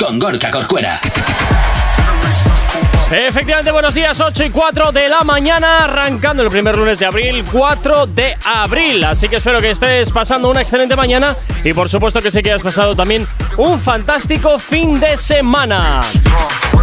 con Gorka Corcuera. Efectivamente, buenos días, 8 y 4 de la mañana, arrancando el primer lunes de abril, 4 de abril. Así que espero que estés pasando una excelente mañana y por supuesto que sé que has pasado también un fantástico fin de semana.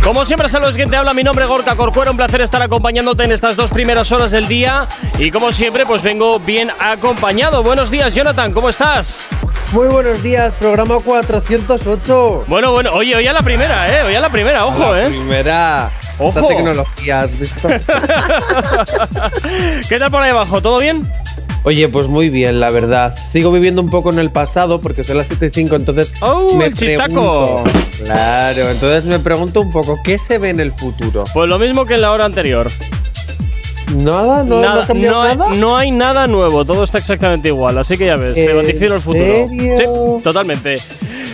Como siempre, saludos quien te habla, mi nombre es Gorka Corcuera, un placer estar acompañándote en estas dos primeras horas del día y como siempre, pues vengo bien acompañado. Buenos días, Jonathan, ¿cómo estás? Muy buenos días, programa 408. Bueno, bueno, oye, hoy a la primera, ¿eh? Hoy a la primera, ojo, la ¿eh? Primera. Ojo. Esta tecnología, ¿has visto? ¿Qué tal por ahí abajo? ¿Todo bien? Oye, pues muy bien, la verdad. Sigo viviendo un poco en el pasado porque son las 7 y 5, entonces. ¡Oh, me el chistaco! pregunto- Claro, entonces me pregunto un poco, ¿qué se ve en el futuro? Pues lo mismo que en la hora anterior. ¿Nada? ¿No, cambiado no hay, nada? no hay nada nuevo, todo está exactamente igual, así que ya ves, te ¿En vaticino el futuro. serio? Sí, totalmente.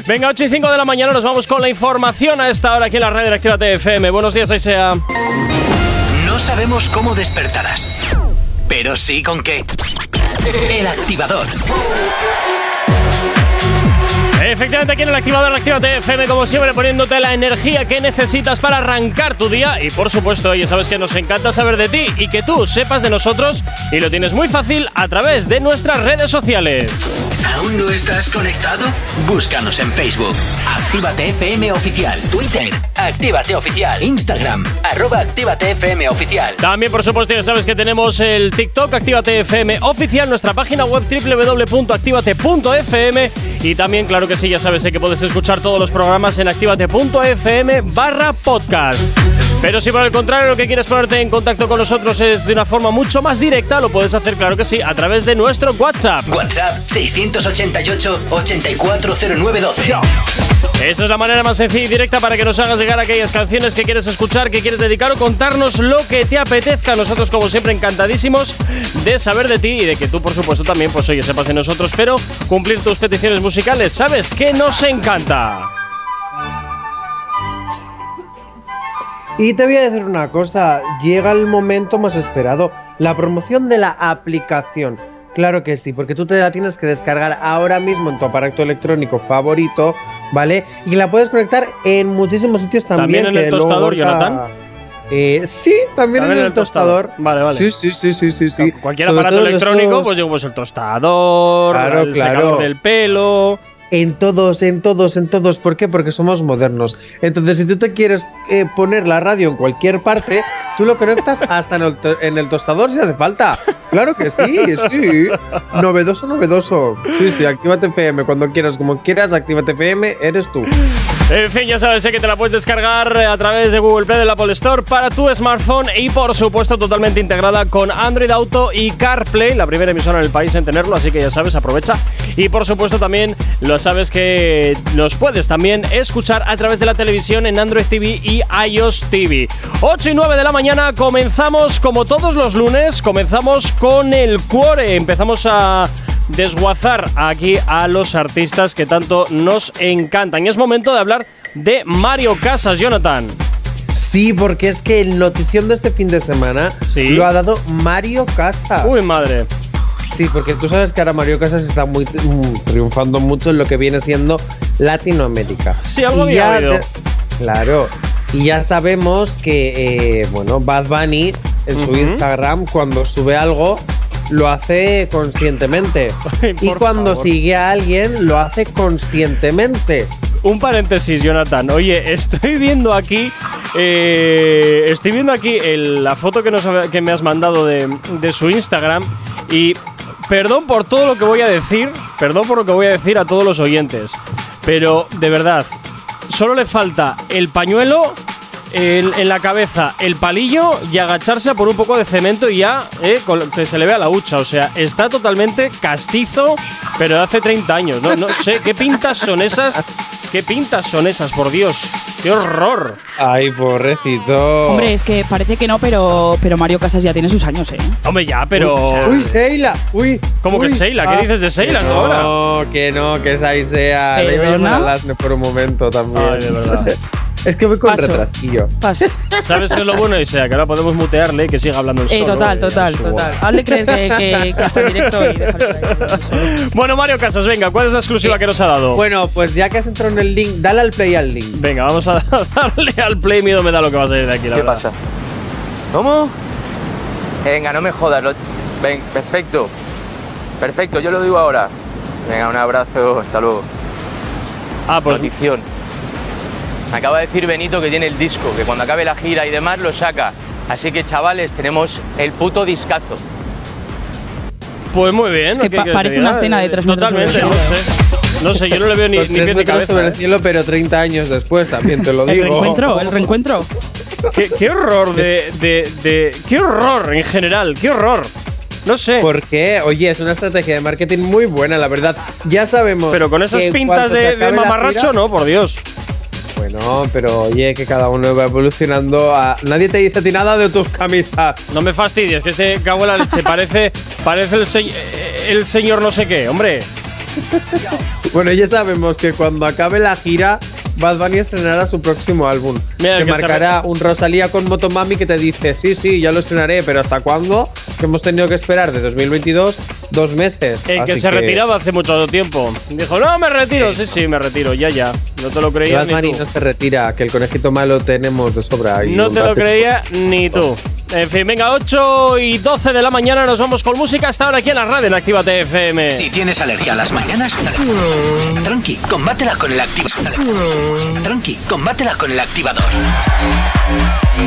Venga, 8 y 5 de la mañana nos vamos con la información a esta hora aquí en la radio de Actívate FM. Buenos días, ahí sea. No sabemos cómo despertarás, pero sí con qué. El activador. Efectivamente, aquí en el activador Actívate FM, como siempre, poniéndote la energía que necesitas para arrancar tu día. Y por supuesto, ya sabes que nos encanta saber de ti y que tú sepas de nosotros. Y lo tienes muy fácil a través de nuestras redes sociales. ¿Aún no estás conectado? Búscanos en Facebook. Actívate FM Oficial. Twitter. Actívate Oficial. Instagram. Arroba Actívate FM Oficial. También, por supuesto, ya sabes que tenemos el TikTok Actívate FM oficial, nuestra página web www.activate.fm y también, claro que sí, ya sabes eh, que puedes escuchar todos los programas en activate.fm barra podcast. Pero si por el contrario lo que quieres ponerte en contacto con nosotros es de una forma mucho más directa, lo puedes hacer, claro que sí, a través de nuestro WhatsApp. WhatsApp 688-840912. Esa es la manera más sencilla y directa para que nos hagas llegar aquellas canciones que quieres escuchar, que quieres dedicar o contarnos lo que te apetezca. Nosotros, como siempre, encantadísimos de saber de ti y de que tú, por supuesto, también, pues oye, sepas de nosotros, pero cumplir tus peticiones musicales, ¿sabes? Que nos encanta. Y te voy a decir una cosa, llega el momento más esperado, la promoción de la aplicación. Claro que sí, porque tú te la tienes que descargar ahora mismo en tu aparato electrónico favorito, ¿vale? Y la puedes conectar en muchísimos sitios también. ¿También en el que tostador, Jonathan? Eh, sí, también, en el, tostador. Vale, vale. Sí, sí, sí, sí, sí. Cualquier Sobre aparato electrónico, esos- pues digo, pues el tostador, Claro, el claro. secador del pelo. En todos, en todos, en todos. ¿Por qué? Porque somos modernos. Entonces, si tú te quieres eh, poner la radio en cualquier parte, tú lo conectas hasta en el, en el tostador si hace falta. Claro que sí, sí. Novedoso, novedoso. Sí, sí, actívate FM cuando quieras, como quieras, actívate FM, eres tú. En fin, ya sabes que te la puedes descargar a través de Google Play del Apple Store para tu smartphone y por supuesto totalmente integrada con Android Auto y CarPlay, la primera emisora en el país en tenerlo, así que ya sabes, aprovecha. Y por supuesto también lo sabes que nos puedes también escuchar a través de la televisión en Android TV y iOS TV. 8 y 9 de la mañana comenzamos como todos los lunes, comenzamos con el cuore, empezamos a desguazar aquí a los artistas que tanto nos encantan. Y es momento de hablar de Mario Casas, Jonathan. Sí, porque es que el notición de este fin de semana Sí. lo ha dado Mario Casas. Uy, madre. Sí, porque tú sabes que ahora Mario Casas está muy triunfando mucho en lo que viene siendo Latinoamérica. Sí, algo oído. Claro. Y ya sabemos que, eh, bueno, Bad Bunny en su. Instagram, cuando sube algo, lo hace conscientemente. Ay, y cuando favor. sigue a alguien, lo hace conscientemente. Un paréntesis, Jonathan. Oye, estoy viendo aquí. eh, estoy viendo aquí el- la foto que, nos, que me has mandado de, de su Instagram. Y perdón por todo lo que voy a decir. Perdón por lo que voy a decir a todos los oyentes. Pero de verdad, solo le falta el pañuelo. El- en la cabeza el palillo y agacharse a por un poco de cemento y ya eh, con- que se le vea la hucha. O sea, está totalmente castizo, pero de hace 30 años. No, no sé qué pintas son esas. ¿Qué pintas son esas, por Dios? ¡Qué horror! Ay, pobrecito. Hombre, es que parece que no, pero, pero Mario Casas ya tiene sus años, ¿eh? Hombre, ya, pero. Uy, Seila. Uy. ¿Cómo que uy. Seila? ¿Qué dices de Seila que tú ahora? No, que no, que es Aisea. Le iba a llamar a ¿Perdona? Lasne por un momento también. Ay, de verdad. Es que voy con Paso. retrasillo. Paso. ¿Sabes qué es lo bueno, Isea? Que ahora podemos mutearle y que siga hablando el Eh, solo. total, y total, total. Hazle creer que, que, que está en directo y ahí. Bueno, Mario Casas, venga, ¿cuál es la exclusiva Eh, que nos ha dado? Bueno, pues ya que has entrado en el link, dale al play al link. Venga, vamos a darle al play. Miedo me da lo que va a salir de aquí, la ¿Qué verdad. pasa? ¿Cómo? Venga, no me jodas. lo- Ven, perfecto. Perfecto, yo lo digo ahora. Venga, un abrazo, hasta luego. Ah, pues Notición. Me acaba de decir Benito que tiene el disco, que cuando acabe la gira y demás lo saca. Así que chavales, tenemos el puto discazo. Pues muy bien. Es que ¿qué pa- parece una escena de tres metros Totalmente, no el sé. No sé, yo no le veo ni, Los ni tres pie ni cabeza. sobre el cielo, pero 30 años después también te lo El digo. reencuentro, el reencuentro. ¿Qué, qué horror de, de, de- ¡Qué horror en general! ¡Qué horror! No sé. ¿Por qué? Oye, es una estrategia de marketing muy buena, la verdad. Ya sabemos. pero con esas que pintas se de, de acabe la mamarracho, gira- no, por Dios. Bueno, pero oye, que cada uno va evolucionando. A... Nadie te dice a ti nada de tus camisas. No me fastidies, que este cago en la leche parece, parece el, se- el señor no sé qué, hombre. Bueno, ya sabemos que cuando acabe la gira, Bad Bunny estrenará su próximo álbum. Mira, se que se marcará un Rosalía con Motomami que te dice, sí, sí, ya lo estrenaré, pero ¿hasta cuándo? Que hemos tenido que esperar de 2022 dos meses. El que se retiraba hace mucho tiempo. Dijo, no, me retiro. Sí, sí, me retiro, ya, ya. No te lo Bunny ni tú. no se retira, que el conejito malo tenemos de sobra. y No te lo creía ni tú. En fin, venga, 8 y 12 de la mañana nos vamos con música hasta ahora aquí en la radio en Actívate FM. Si tienes alergia a las mañanas, tranqui, combátela con el activador. Tranqui, combátela con el activador.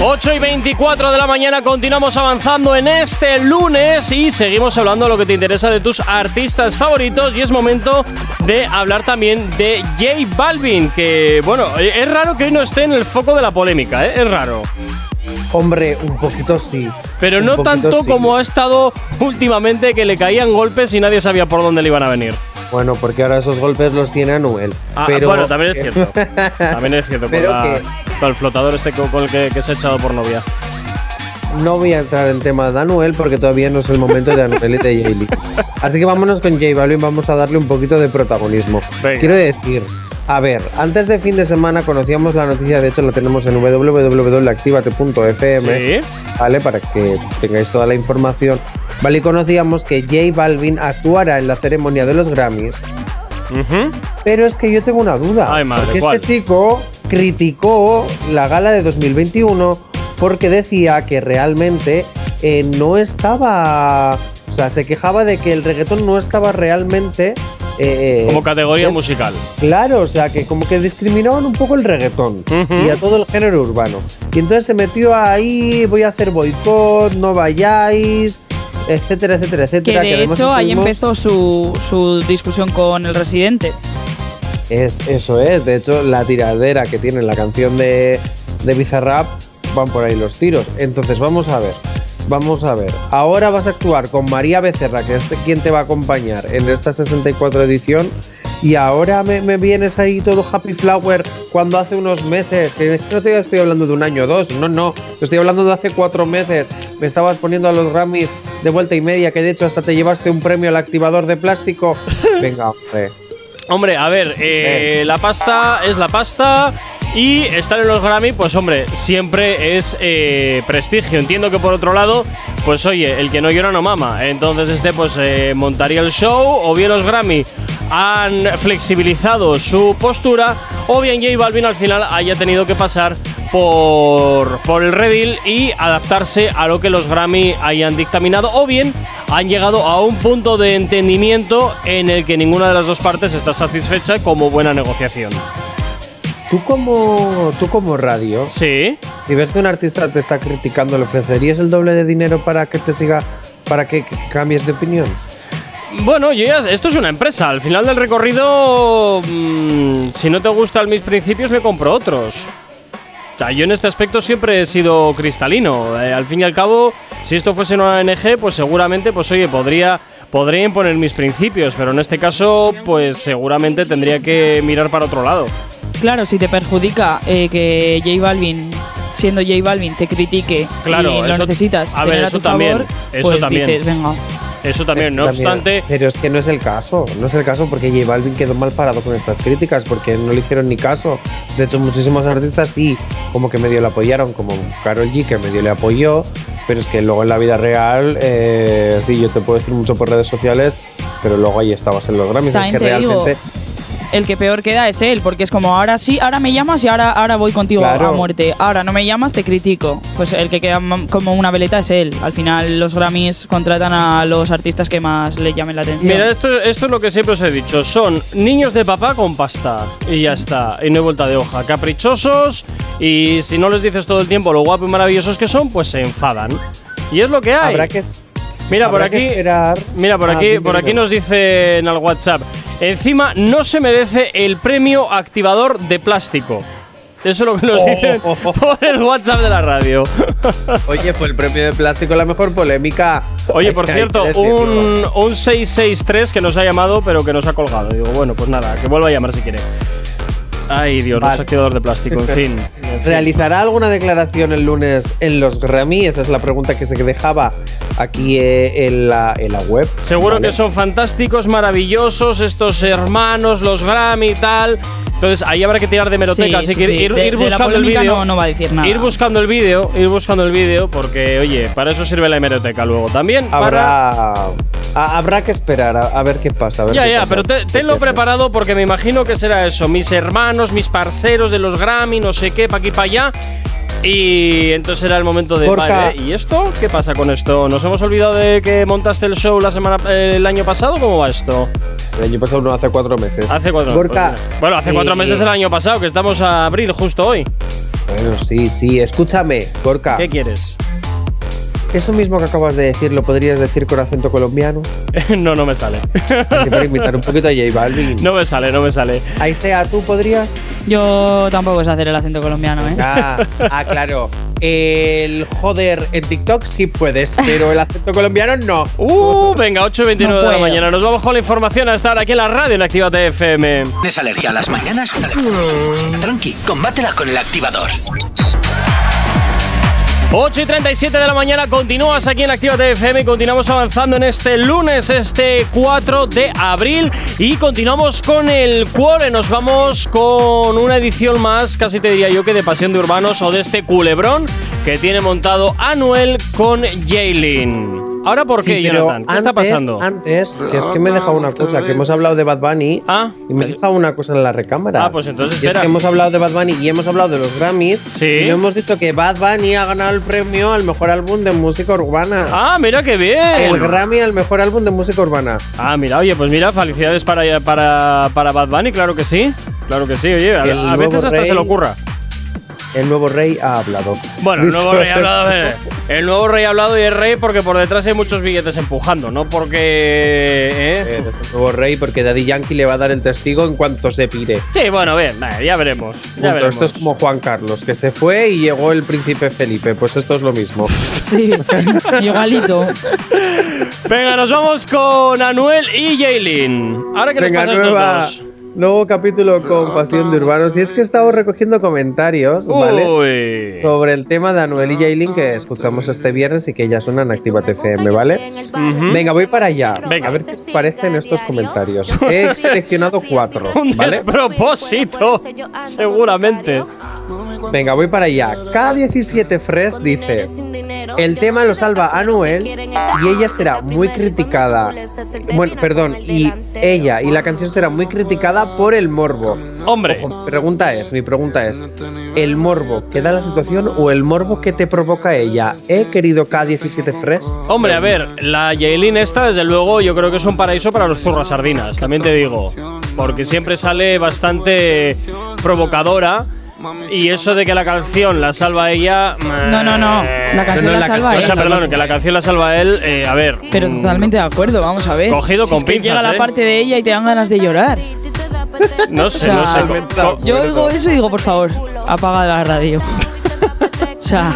8 y 24 de la mañana continuamos avanzando en este lunes y seguimos hablando de lo que te interesa de tus artistas favoritos y es momento de hablar también de J Balvin, que bueno, es raro que hoy no esté en el foco de la polémica, ¿eh? es raro. Hombre, un poquito sí. Pero no tanto sí. como ha estado últimamente que le caían golpes y nadie sabía por dónde le iban a venir. Bueno, porque ahora esos golpes los tiene Anuel. Ah, pero bueno, también es cierto. También es cierto, con, Pero la- que- con el flotador este co- con el que, que se ha echado por novia. No voy a entrar en tema de Anuel porque todavía no es el momento de Anuel y de Jaylee. Así que vámonos con J Balvin, vamos a darle un poquito de protagonismo. Venga. Quiero decir, a ver, antes de fin de semana conocíamos la noticia, de hecho la tenemos en www.activate.fm, Sí. ¿vale? Para que tengáis toda la información. Vale, y conocíamos que J Balvin actuara en la ceremonia de los Grammys. Ujú. Pero es que yo tengo una duda. Ay, madre, porque ¿cuál? este chico criticó la gala de 2021 porque decía que realmente eh, no estaba. O sea, se quejaba de que el reggaetón no estaba realmente. eh, Como categoría eh, musical. Claro, o sea, que como que discriminaban un poco el reggaetón y a todo el género urbano. Y entonces se metió ahí, voy a hacer boicot, no vayáis, etcétera, etcétera, Que etcétera. de además hecho ahí empezó su, su discusión con el residente. Es, eso es, de hecho, la tiradera que tiene la canción de, de Bizarrap van por ahí los tiros. Entonces, vamos a ver, vamos a ver. Ahora vas a actuar con María Becerra, que es quien te va a acompañar en esta 64 edición. Y ahora me, me vienes ahí todo Happy Flower cuando hace unos meses, que no te estoy hablando de un año o dos, no, no, te estoy hablando de hace cuatro meses. Me estabas poniendo a los Grammys de vuelta y media, que de hecho hasta te llevaste un premio al activador de plástico. Venga, hombre. Hombre, a ver, eh, la pasta es la pasta y estar en los Grammy, pues hombre, siempre es eh, prestigio. Entiendo que por otro lado, pues oye, el que no llora no mama. Entonces este pues eh, montaría el show o bien los Grammy han flexibilizado su postura o bien J Balvin al final haya tenido que pasar por, por el redil y adaptarse a lo que los Grammy hayan dictaminado o bien han llegado a un punto de entendimiento en el que ninguna de las dos partes está satisfecha como buena negociación. Tú como, tú como radio, Sí. si ves que un artista te está criticando, ¿le ofrecerías el doble de dinero para que te siga, para que, que cambies de opinión? Bueno, yo ya- esto es una empresa. Al final del recorrido, mm, si no te gustan mis principios, me compro otros. O sea, yo en este aspecto siempre he sido cristalino. Eh, al fin y al cabo, si esto fuese una ONG, pues seguramente, pues oye, podría, podría imponer mis principios, pero en este caso, pues seguramente tendría que mirar para otro lado. Claro, si te perjudica eh, que J Balvin, siendo J Balvin, te critique Claro, y lo eso- necesitas a tener ver, a eso tu también, favor, eso pues también. dices, venga. Eso también, no también- obstante, Pero es que no es el caso, no es el caso porque J Balvin quedó mal parado con estas críticas porque no le hicieron ni caso. De hecho, muchísimos artistas sí, como que medio le apoyaron, como Karol G que medio le apoyó, pero es que luego en la vida real, eh, sí, yo te puedo decir mucho por redes sociales, pero luego ahí estabas en los Grammys. Es que digo. El que peor queda es él, porque es como ahora sí, ahora me llamas y ahora, ahora voy contigo Claro. a muerte. Ahora no me llamas, te critico. Pues el que queda como una veleta es él. Al final los Grammys contratan a los artistas que más le llamen la atención. mira, esto, esto es lo que siempre os he dicho. Son niños de papá con pasta. Y ya está. Y no hay vuelta de hoja. Caprichosos. Y si no les dices todo el tiempo lo guapos y maravillosos que son, pues se enfadan. Y es lo que hay. Habrá que. Mira, por habrá que aquí. esperar. Mira, por Ah, aquí, por aquí nos dice en el WhatsApp. Encima, no se merece el premio activador de plástico. Eso es lo que nos Oh. dicen por el WhatsApp de la radio. Oye, fue el premio de plástico la mejor polémica. Oye, por cierto, un, un 663 que nos ha llamado, pero que nos ha colgado. Digo, bueno, pues nada, que vuelva a llamar si quiere. Ay, Dios, Vale. de plástico, en fin. ¿Realizará alguna declaración el lunes en los Grammy? Esa es la pregunta que se dejaba aquí eh, en, la, en la web. Seguro ¿vale? que son fantásticos, maravillosos, estos hermanos, los Grammy y tal. Entonces ahí habrá que tirar de meroteca, Sí, así sí, que sí. ir, De- ir de la buscando el vídeo. no- no va a decir nada. Ir buscando el vídeo, ir buscando el vídeo, porque oye, para eso sirve la hemeroteca luego. También para. Habrá, a- habrá que esperar a, a ver qué pasa. a ver Ya, qué ya, pasa. pero te- tenlo preparado porque me imagino que será eso. Mis hermanos, mis parceros de los Grammy, no sé qué, pa' aquí, pa' allá. Y entonces será el momento de. Vale, ¿y esto? ¿Qué pasa con esto? ¿Nos hemos olvidado de que montaste el show la semana, eh, el año pasado? ¿Cómo va esto? El año pasado no, hace cuatro meses. Hace cuatro Gorka, pues, Bueno, hace cuatro eh, meses el año pasado, que estamos a abril justo hoy. Bueno, sí, sí. Escúchame, Gorka. ¿Qué quieres? Eso mismo que acabas de decir, ¿lo podrías decir con acento colombiano? no, no me sale. Así para imitar un poquito a J Balvin. no me sale, no me sale. Ahí sea, ¿tú podrías? Yo tampoco sé hacer el acento colombiano, ¿eh? Ah, ah, claro. El joder en TikTok sí puedes, pero el acento colombiano no. Uh, venga, 8 y 29 No de la mañana. Nos vamos con la información hasta ahora aquí en la radio en Actívate FM. ¿Tienes alergia a las mañanas? Tranqui, combátela con el activador. 8 y 37 de la mañana, continúas aquí en Actívate FM y continuamos avanzando en este lunes, este 4 de abril. Y continuamos con el cuore. Nos vamos con una edición más, casi te diría yo que de Pasión de Urbanos o de este culebrón que tiene montado Anuel con Jaylin. Ahora, ¿por qué, Sí, Jonathan? ¿Qué está antes- pasando? Antes, que es que me he dejado una cosa, que hemos hablado de Bad Bunny Ah, y me he dejado una cosa en la recámara. Ah, pues entonces Y es espera. que hemos hablado de Bad Bunny y hemos hablado de los Grammys. Sí. Y hemos dicho que Bad Bunny ha ganado el premio al mejor álbum de música urbana. Ah, mira qué bien. El Grammy al mejor álbum de música urbana. Ah, mira, oye, pues mira, felicidades para, para, para Bad Bunny, claro que sí. Claro que sí, oye, a, a veces hasta rey. se le ocurra. El nuevo rey ha hablado. Bueno, el nuevo rey ha hablado, ver, el nuevo rey ha hablado y es rey porque por detrás hay muchos billetes empujando, no porque... ¿eh? Eres el nuevo rey porque Daddy Yankee le va a dar el testigo en cuanto se pire. Sí, bueno, bien, ya veremos. Ya veremos. Esto es como Juan Carlos, que se fue y llegó el príncipe Felipe. Pues esto es lo mismo. Sí, igualito. Venga, nos vamos con Anuel y Jaylin. Ahora que Venga, nos pasa estos dos. Nuevo capítulo con Pasión de Urbanos. Y es que he estado recogiendo comentarios, ¿vale? Uy. Sobre el tema de Anuel y Jaylin que escuchamos este viernes y que ya suenan en Activa TFM, ¿vale? Venga, voy para allá. Venga. A ver qué parecen estos comentarios. He seleccionado cuatro, Un ¿vale? despropósito, seguramente. Venga, voy para allá. K17 Fresh dice: El tema lo salva Anuel y ella será muy criticada. Bueno, perdón, y ella y la canción será muy criticada por el morbo. Hombre, Ojo, pregunta es, mi pregunta es: ¿el morbo que da la situación o el morbo que te provoca ella? ¿He querido K17 Fresh? hombre, a ver, la Jaylin esta, desde luego, yo creo que es un paraíso para los zurras sardinas, también te digo. Porque siempre sale bastante provocadora. Y eso de que la canción la salva ella. No, no, no. La canción No, no, la la salva canción- O sea, él. perdón, que la canción la salva él, eh, a ver. Pero totalmente de acuerdo, vamos a ver. Cogido Si con es que pinzas, Llega la ¿eh? parte de ella y te dan ganas de llorar. No sé, O sea, no sé. Yo oigo eso y digo, por favor, apaga la radio. o sea,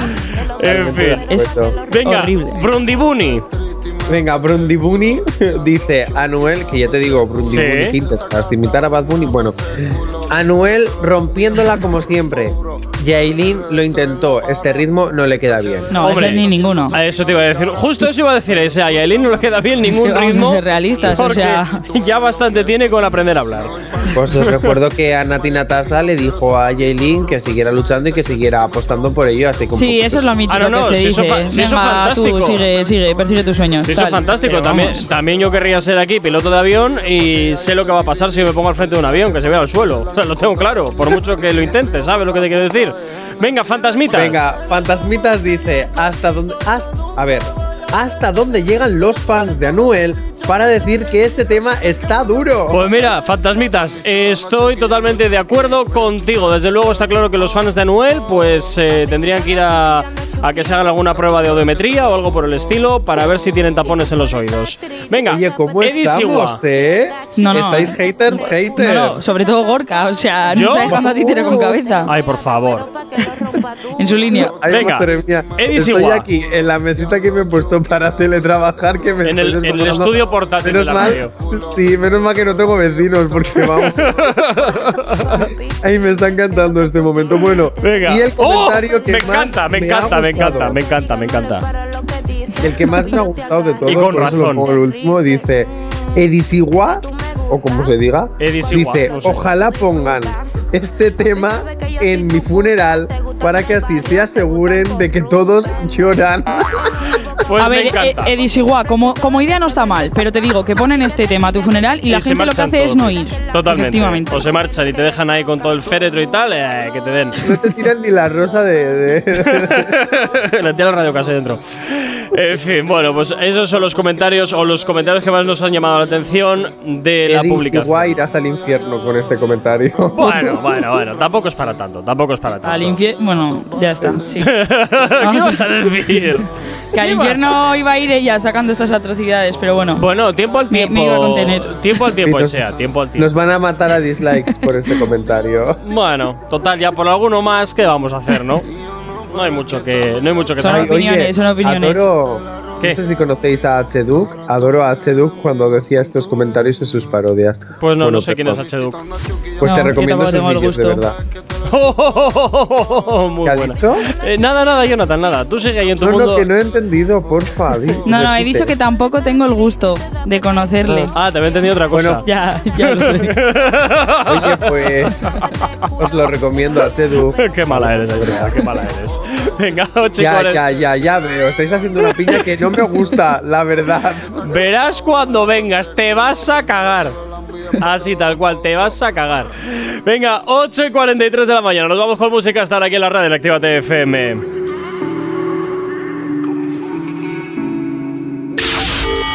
en fin. es Venga, horrible. Brundibuni. Venga, Brundi Bunny dice Anuel, que ya te digo, Brundi Sí. Bunny, que intentas imitar a Bad Bunny. Bueno, Anuel rompiéndola como siempre. Yailin lo intentó. Este ritmo no le queda bien. No, ese ni ninguno. A eso te iba a decir. Justo eso iba a decir ese. A Yailin no le queda bien Es ningún que vamos a ritmo. ser realistas, o sea. Ya bastante tiene con aprender a hablar. Pues os recuerdo que a Nati Natasa le dijo a Yailin que siguiera luchando y que siguiera apostando por ello, así como. Sí, eso es lo mítico Ah, no, no, que se si dice. fa- si eso Venga, fantástico. tú sigue, sigue, persigue tus sueños. Sí, eso es fantástico. También, también yo querría ser aquí piloto de avión y sé lo que va a pasar si me pongo al frente de un avión, que se vea al suelo. O sea, lo tengo claro, por mucho que lo intente, ¿sabes lo que te quiero decir? Venga, fantasmitas. Venga, Fantasmitas dice, hasta dónde hasta, a ver, hasta dónde llegan los fans de Anuel para decir que este tema está duro. Pues mira, fantasmitas, estoy totalmente de acuerdo contigo. Desde luego está claro que los fans de Anuel pues eh, tendrían que ir a, a que se hagan alguna prueba de audiometría o algo por el estilo para ver si tienen tapones en los oídos. Venga, Oye, ¿cómo Eddie estamos, Sigua. eh? No, no, ¿Estáis haters, haters? No, no, sobre todo Gorka, o sea, no está dejando a títere con cabeza. Ay, por favor. En su línea. Ay, Venga, madre mía. Eddie Estoy aquí en la mesita que me he puesto para teletrabajar que me En estoy el- en el estudio portátil menos de la mal, radio. Sí, menos mal que no tengo vecinos porque vamos. Ay, me está encantando este momento. Bueno, Venga. y el comentario ¡Oh! que me más encanta, me encanta, me gustado. encanta, me encanta, me encanta. El que más me ha gustado de todos, Y con por eso lo razón. último, dice Edisigua, o como se diga, Edisigua, dice, no sé. ojalá pongan este tema en mi funeral para que así se aseguren de que todos lloran. Pues a me ver, encanta. eh, Edisigua, como, como idea no está mal, pero te digo que ponen este tema a tu funeral y, la gente lo que hace es no ir. Totalmente. O se marchan y te dejan ahí con todo el féretro y tal, eh, que te den. No te tiran ni la rosa de... de- el radio casi dentro. En fin, bueno, pues esos son los comentarios o los comentarios que más nos han llamado la atención de la Edisigua publicación. irás al infierno con este comentario. Bueno, bueno, bueno, tampoco es para tanto, tampoco es para tanto. Al infierno. Bueno, ya está. Sí. ¿Qué vas a decir? que al ¿Qué vas a- infierno iba a ir ella sacando estas atrocidades, pero bueno. Bueno, tiempo al Me- tiempo. me iba a contener. Tiempo al tiempo, nos- sea, tiempo al tiempo. Nos van a matar a dislikes por este comentario. Bueno, total, ya por alguno más, ¿qué vamos a hacer, no? No hay mucho que, no hay mucho que Son saber. opiniones, son opiniones. Adoro, ¿Qué? no sé si conocéis a H-Duke. Adoro a H-Duke cuando decía estos comentarios en sus parodias. Pues no, Bueno, no sé quién es. H-Duke. Pues No, te recomiendo sus tengo el vídeos, de verdad. Muy ¿Qué ha buena. dicho? Eh, nada, nada, Jonathan, nada. Tú sigue ahí en tu No, mundo. no, que no he entendido, porfa. No, no, he dicho que tampoco tengo el gusto de conocerle. Ah, te había entendido otra cosa. Bueno, Ya, ya lo sé. Oye, pues os lo recomiendo, H-Duke. qué mala eres, Aisea, qué mala eres. Venga, 8 y Ya, 40. ya, ya, ya veo. Estáis haciendo una piña que no me gusta, la verdad. Verás cuando vengas, te vas a cagar. Así tal cual, te vas a cagar. Venga, 8 y 43 de la mañana. Nos vamos con música hasta ahora aquí en la radio en Actívate FM.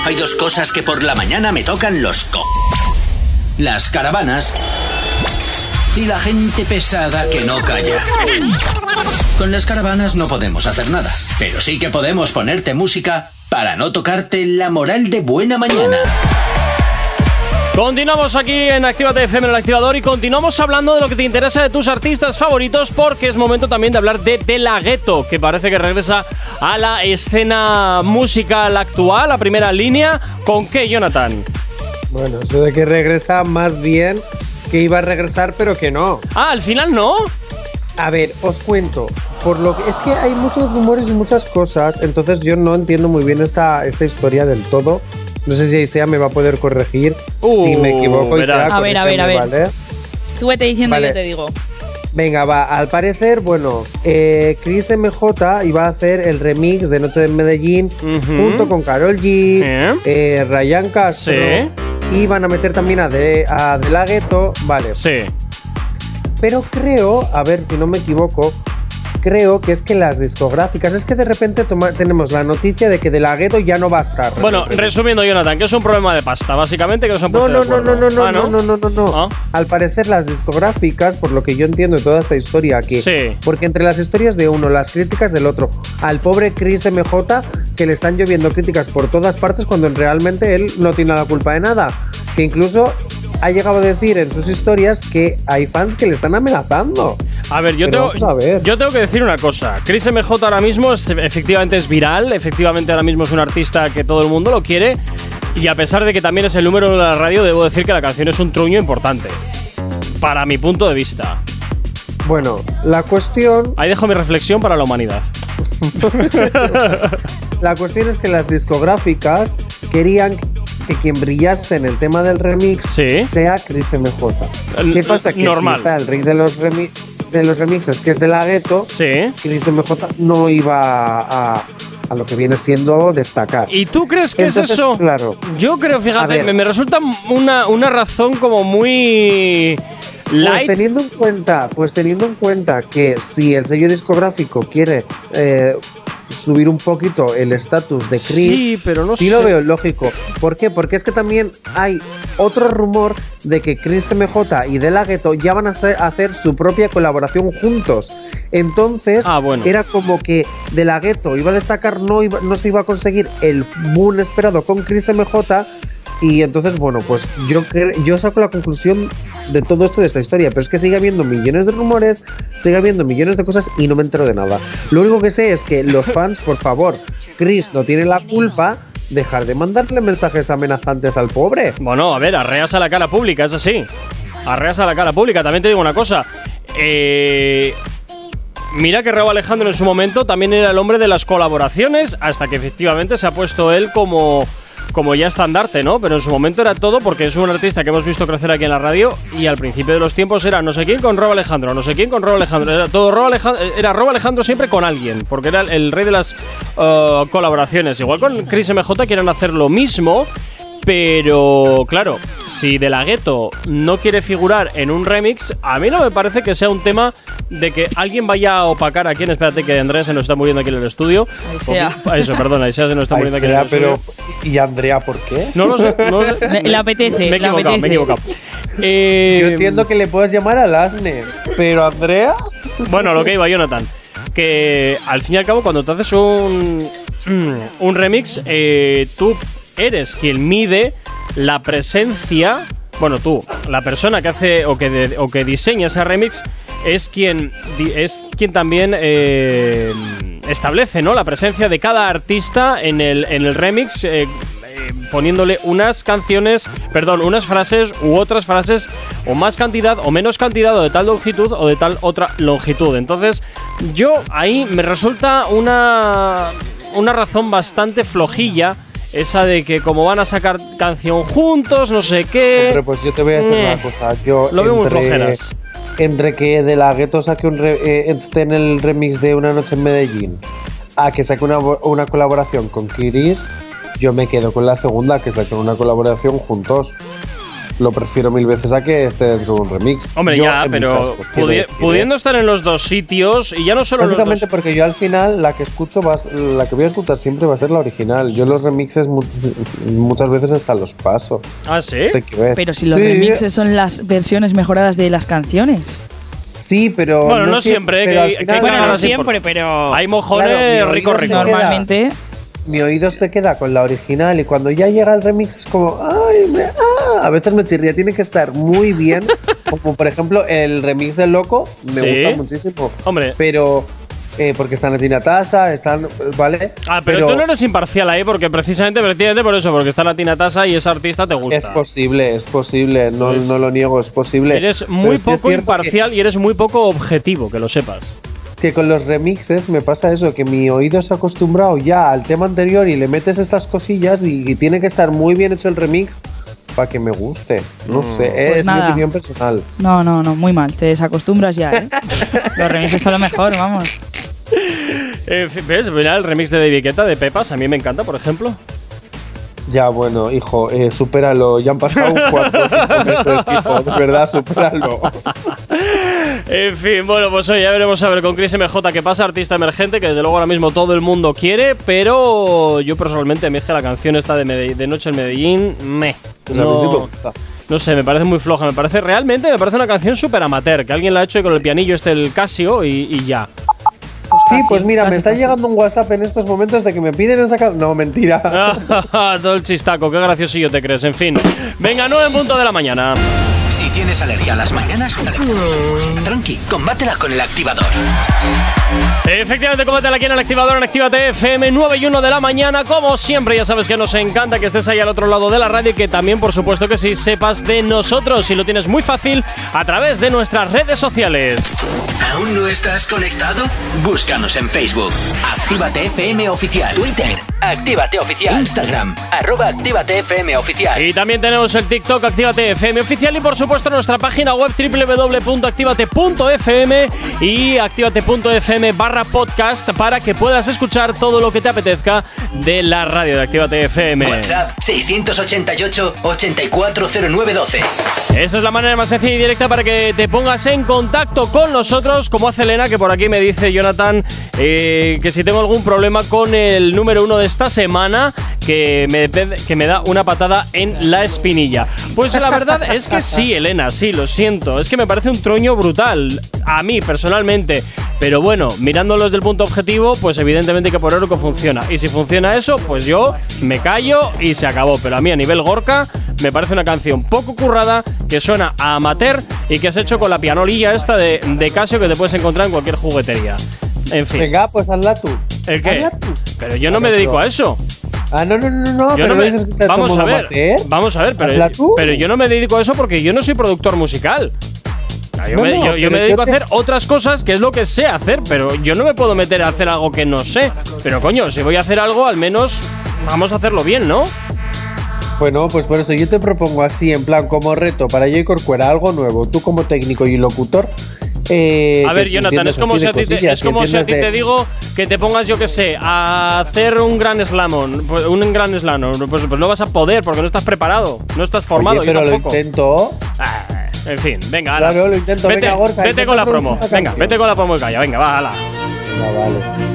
Hay dos cosas que por la mañana me tocan los co. Las caravanas y la gente pesada que no calla. Con las caravanas no podemos hacer nada, pero sí que podemos ponerte música para no tocarte la moral de buena mañana. Continuamos aquí en Actívate FM en el activador y continuamos hablando de lo que te interesa de tus artistas favoritos porque es momento también de hablar de De La Ghetto, que parece que regresa a la escena musical actual, a primera línea. ¿Con qué, Jonathan? Bueno, eso de que regresa más bien que iba a regresar, pero que no. Ah, al final no. A ver, os cuento. Por lo que es que hay muchos rumores y muchas cosas, entonces yo no entiendo muy bien esta, esta historia del todo. No sé si Isea me va a poder corregir Uh, si me equivoco. verás. Isea, A ver, a ver, a ver. ¿vale? Tú vete diciendo y Vale. yo te digo. Venga, va. Al parecer, bueno, eh, Chris MJ iba a hacer el remix de Noche de Medellín junto con Carol G, ¿Eh? eh, Ryan Castro. Sí. Y van a meter también a De, a de La Ghetto. Vale. Sí. Pero creo, a ver si no me equivoco, creo que es que las discográficas, es que de repente toma- tenemos la noticia de que De La Ghetto ya no va a estar. Bueno, resumiendo, Jonathan, que es un problema de pasta, básicamente, que no se han No, puesto no, de no, no, no, no, Ah, no, no, no, no, no. Ah. Al parecer las discográficas, por lo que yo entiendo de toda esta historia, que Sí. porque entre las historias de uno, las críticas del otro, al pobre Chris MJ que le están lloviendo críticas por todas partes cuando realmente él no tiene la culpa de nada, que incluso ha llegado a decir en sus historias que hay fans que le están amenazando. A ver, yo Pero tengo, vamos a ver. yo tengo que decir una cosa. Chris MJ ahora mismo es- efectivamente es viral, efectivamente ahora mismo es un artista que todo el mundo lo quiere. Y a pesar de que también es el número de la radio, debo decir que la canción es un truño importante. para mi punto de vista. Bueno, la cuestión, Ahí dejo mi reflexión para la humanidad. la cuestión es que las discográficas querían que quien brillase en el tema del remix Sí. sea Chris MJ. ¿Qué pasa? Que normal. si está el rey de los, remi- de los remixes, que es de la gueto, Sí. Chris MJ no iba a, a lo que viene siendo destacar. ¿Y tú crees que Entonces, es eso? claro. Yo creo, fíjate, me, me resulta una, una razón como muy Pues light. teniendo en cuenta, pues teniendo en cuenta que si el sello discográfico quiere eh, subir un poquito el estatus de Chris, Sí, pero no sí sé. lo veo lógico. ¿Por qué? Porque es que también hay otro rumor de que Chris MJ y De La Ghetto ya van a hacer, su propia colaboración juntos. Entonces, Ah, bueno. era como que De La Ghetto iba a destacar, no, iba- no se iba a conseguir el boom esperado con Chris MJ. Y entonces, bueno, pues yo, yo saco la conclusión de todo esto de esta historia, pero es que sigue habiendo millones de rumores, sigue habiendo millones de cosas y no me entero de nada. Lo único que sé es que los fans, por favor, Chris no tiene la culpa, dejar de mandarle mensajes amenazantes al pobre. Bueno, a ver, arreas a la cara pública, es así. Arreas a la cara pública. También te digo una cosa. Eh, mira que Raúl Alejandro en su momento también era el hombre de las colaboraciones, hasta que efectivamente se ha puesto él como, como ya estandarte, ¿no? Pero en su momento era todo porque es un artista que hemos visto crecer aquí en la radio y al principio de los tiempos era no sé quién con Rob Alejandro, no sé quién con Rob Alejandro. Era todo Rob Alejandro, era Rob Alejandro siempre con alguien, porque era el, el rey de las eh, colaboraciones. Igual con Chris MJ quieren hacer lo mismo. Pero claro, si De La Ghetto no quiere figurar en un remix, a mí no me parece que sea un tema de que alguien vaya a opacar a quien. Espérate, que Andrea se nos está muriendo aquí en el estudio. Ahí sea. Ah, Eso, perdona, Aisea se nos está muriendo aquí en el estudio. pero ¿y Andrea por qué? No lo sé, no lo sé. Le- le apetece, Me he equivocado, me he equivocado. Eh, Yo entiendo que le puedes llamar al Asne, pero Andrea Bueno, lo que iba, Jonathan. Que al fin y al cabo, cuando te haces un, un remix, eh, tú eres quien mide la presencia. Bueno, tú, la persona que hace o que, o que diseña ese remix es quien, es quien también eh, establece ¿no? la presencia de cada artista en el, en el remix. eh, eh, poniéndole unas canciones, perdón, unas frases u otras frases o más cantidad o menos cantidad o de tal longitud o de tal otra longitud. Entonces, yo ahí me resulta una una razón bastante flojilla esa de que como van a sacar canción juntos, no sé qué. Hombre, pues yo te voy a decir Eh, una cosa. Yo lo veo muy entre, flojeras. entre que de la gueto saque un re- eh, esté en el remix de Una noche en Medellín a que saque una, una colaboración con Kiris, yo me quedo con la segunda, que saquen una colaboración juntos. Lo prefiero mil veces a que esté dentro de un remix. Hombre, Yo, ya, en pero caso, quiero pudi- decir, ¿eh? pudiendo estar en los dos sitios y ya no solo en los Básicamente dos. porque yo al final la que escucho va, a la que voy a escuchar siempre va a ser la original. Yo los remixes mu- muchas veces hasta los paso. Ah, sí. Pero si los Sí, remixes son las versiones mejoradas de las canciones. Sí, pero. Bueno, no siempre, pero que Bueno, no siempre, pero. Hay mojones Claro, rico, rico. Normalmente. Mi oído se queda con la original y cuando ya llega el remix es como. ¡Ay! me- ah", A veces me chirría. Tiene que estar muy bien. como por ejemplo el remix de Loco. Me Sí. gusta muchísimo. Hombre. Pero. eh, porque están Tina Tasa, están. ¿Vale? Ah, pero, tú no eres imparcial ahí porque precisamente, precisamente por eso, porque está la Tina Tasa y esa artista te gusta. Es posible, es posible. No, Pues- no lo niego, es posible. Eres muy Pero poco imparcial y eres muy poco objetivo, que lo sepas. que con los remixes me pasa eso, que mi oído se ha acostumbrado ya al tema anterior y le metes estas cosillas y, y tiene que estar muy bien hecho el remix para que me guste. No sé, Pues es mi opinión personal. No, no, no, muy mal. Te desacostumbras ya, ¿eh? los remixes son lo mejor, vamos. Eh, ¿Ves? Mira el remix de David Guetta de Pepas, a mí me encanta, por ejemplo. Ya, bueno, hijo, eh, supéralo. Ya han pasado cuatro meses, hijo. De verdad, supéralo. En fin, bueno, pues hoy ya veremos a ver con Chris MJ qué pasa, artista emergente, que desde luego ahora mismo todo el mundo quiere, pero yo personalmente me dije la canción esta de, Medell- de Noche en Medellín, me. No, no sé, me parece muy floja, me parece realmente, me parece una canción súper amateur, que alguien la ha hecho con el pianillo este, el Casio, y, y ya. Sí, pues mira, me está llegando un WhatsApp en estos momentos de que me piden esa canción. No, mentira. Todo el chistaco, qué graciosillo te crees, en fin. Venga, 9 en punto de la mañana. Si Si tienes alergia a las mañanas, tranqui, combátela con el activador. Efectivamente, combátela aquí en el activador en Actívate FM 9 y 1 de la mañana. Como siempre, ya sabes que nos encanta que estés ahí al otro lado de la radio y que también, por supuesto, que sí sepas de nosotros. Y lo tienes muy fácil a través de nuestras redes sociales. ¿Aún no estás conectado? Búscanos en Facebook. Actívate FM Oficial. Twitter. Actívate Oficial. Instagram. Arroba Actívate FM Oficial. Y también tenemos el TikTok Actívate FM oficial y por supuesto nuestra página web www.activate.fm y activate.fm barra podcast para que puedas escuchar todo lo que te apetezca de la radio de Actívate FM. WhatsApp 688-840912. Esa es la manera más sencilla y directa para que te pongas en contacto con nosotros, como hace Elena, que por aquí me dice Jonathan eh, que si tengo algún problema con el número uno de esta semana, que me, que me da una patada en la espinilla. Pues la verdad es que sí, Elena, sí, lo siento. Es que me parece un truño brutal, a mí personalmente. Pero bueno, mirándolo desde el punto objetivo, pues evidentemente que por oro que funciona. Y si funciona eso, pues yo me callo y se acabó. Pero a mí a nivel Gorka me parece una canción poco currada, que suena a amateur y que has hecho con la pianolilla esta de, de Casio que te puedes encontrar en cualquier juguetería. En fin. Venga, pues hazla tú. ¿El qué? Hazla tú. Pero yo no me dedico a eso. Ah, no, no, no, no, Yo pero no me- dices que estás vamos a ver, amateur. vamos a ver, pero, Hazla tú. pero yo no me dedico a eso porque yo no soy productor musical. Yo, No, me, yo- yo me dedico a hacer otras cosas que es lo que sé hacer, pero yo no me puedo meter a hacer algo que no sé. Pero coño, si voy a hacer algo, al menos vamos a hacerlo bien, ¿no? Bueno, pues por eso yo te propongo así, en plan, como reto para yo y Corcuera, algo nuevo. Tú como técnico y locutor. eh, A ver, Jonathan, es como si a ti te, es como si a ti te digo que te pongas, yo qué sé, a hacer un gran slalom. Pues, Un gran slalom. Pues, pues no vas a poder porque no estás preparado, no estás formado. Oye, yo pero lo tampoco. intento. Ah, en fin, venga, ala. Claro, lo intento. Vete, Venga, Gorka, vete con la promo. Venga, vete con la promo y calla. Venga, va, ala. Ah, vale.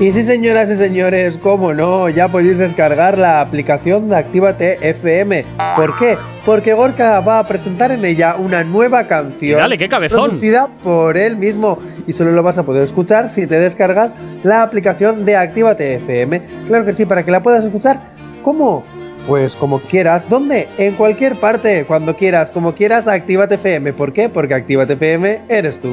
Y sí, señoras y señores, cómo no, ya podéis descargar la aplicación de Actívate FM. ¿Por qué? Porque Gorka va a presentar en ella una nueva canción. Y dale, qué cabezón. Producida por él mismo. Y solo lo vas a poder escuchar si te descargas la aplicación de Actívate FM. Claro que sí, para que la puedas escuchar. ¿Cómo? Pues como quieras. ¿Dónde? En cualquier parte, cuando quieras, como quieras, Actívate FM. ¿Por qué? Porque Actívate FM eres tú.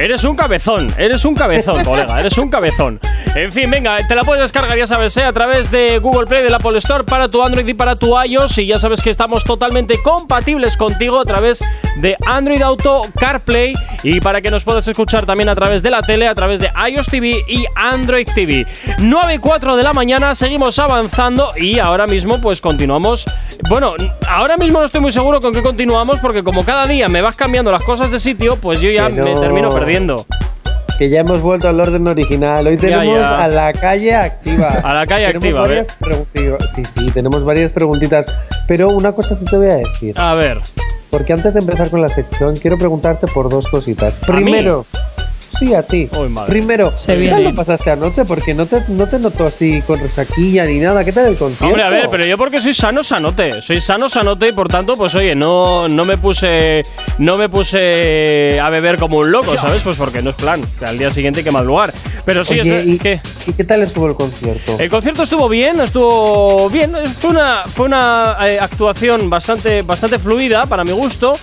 Eres un cabezón, eres un cabezón, colega, eres un cabezón. En fin, venga, te la puedes descargar, ya sabes, ¿eh? a través de Google Play, del Apple Store, para tu Android y para tu iOS. Y ya sabes que estamos totalmente compatibles contigo a través de Android Auto, CarPlay y para que nos puedas escuchar también a través de la tele, a través de iOS TV y Android TV. 9 y 4 de la mañana, seguimos avanzando y ahora mismo pues continuamos. Bueno, ahora mismo no estoy muy seguro con qué continuamos porque como cada día me vas cambiando las cosas de sitio, pues yo ya me no. termino perdiendo. Que ya hemos vuelto al orden original. Hoy tenemos ya. a la calle activa. A la calle Tenemos activa, varias pregunti- Sí, sí, tenemos varias preguntitas. Pero una cosa sí te voy a decir. A ver, Porque antes de empezar con la sección, quiero preguntarte por dos cositas. ¿A mí? Sí, a ti. Uy, madre. Primero, Se ¿qué tal lo pasaste anoche? Porque no te, no te noto así con resaquilla ni nada. ¿Qué tal el concierto? hombre, a ver, pero yo porque soy sano sanote, soy sano sanote y por tanto, pues oye, no, no me puse no me puse a beber como un loco, ¿sabes? Pues porque no es plan, que al día siguiente hay que madrugar. Pero sí, Oye, es ¿y, ¿qué? ¿y qué tal estuvo el concierto? El concierto estuvo bien, estuvo bien, fue una, fue una eh, actuación bastante, bastante fluida para mi gusto.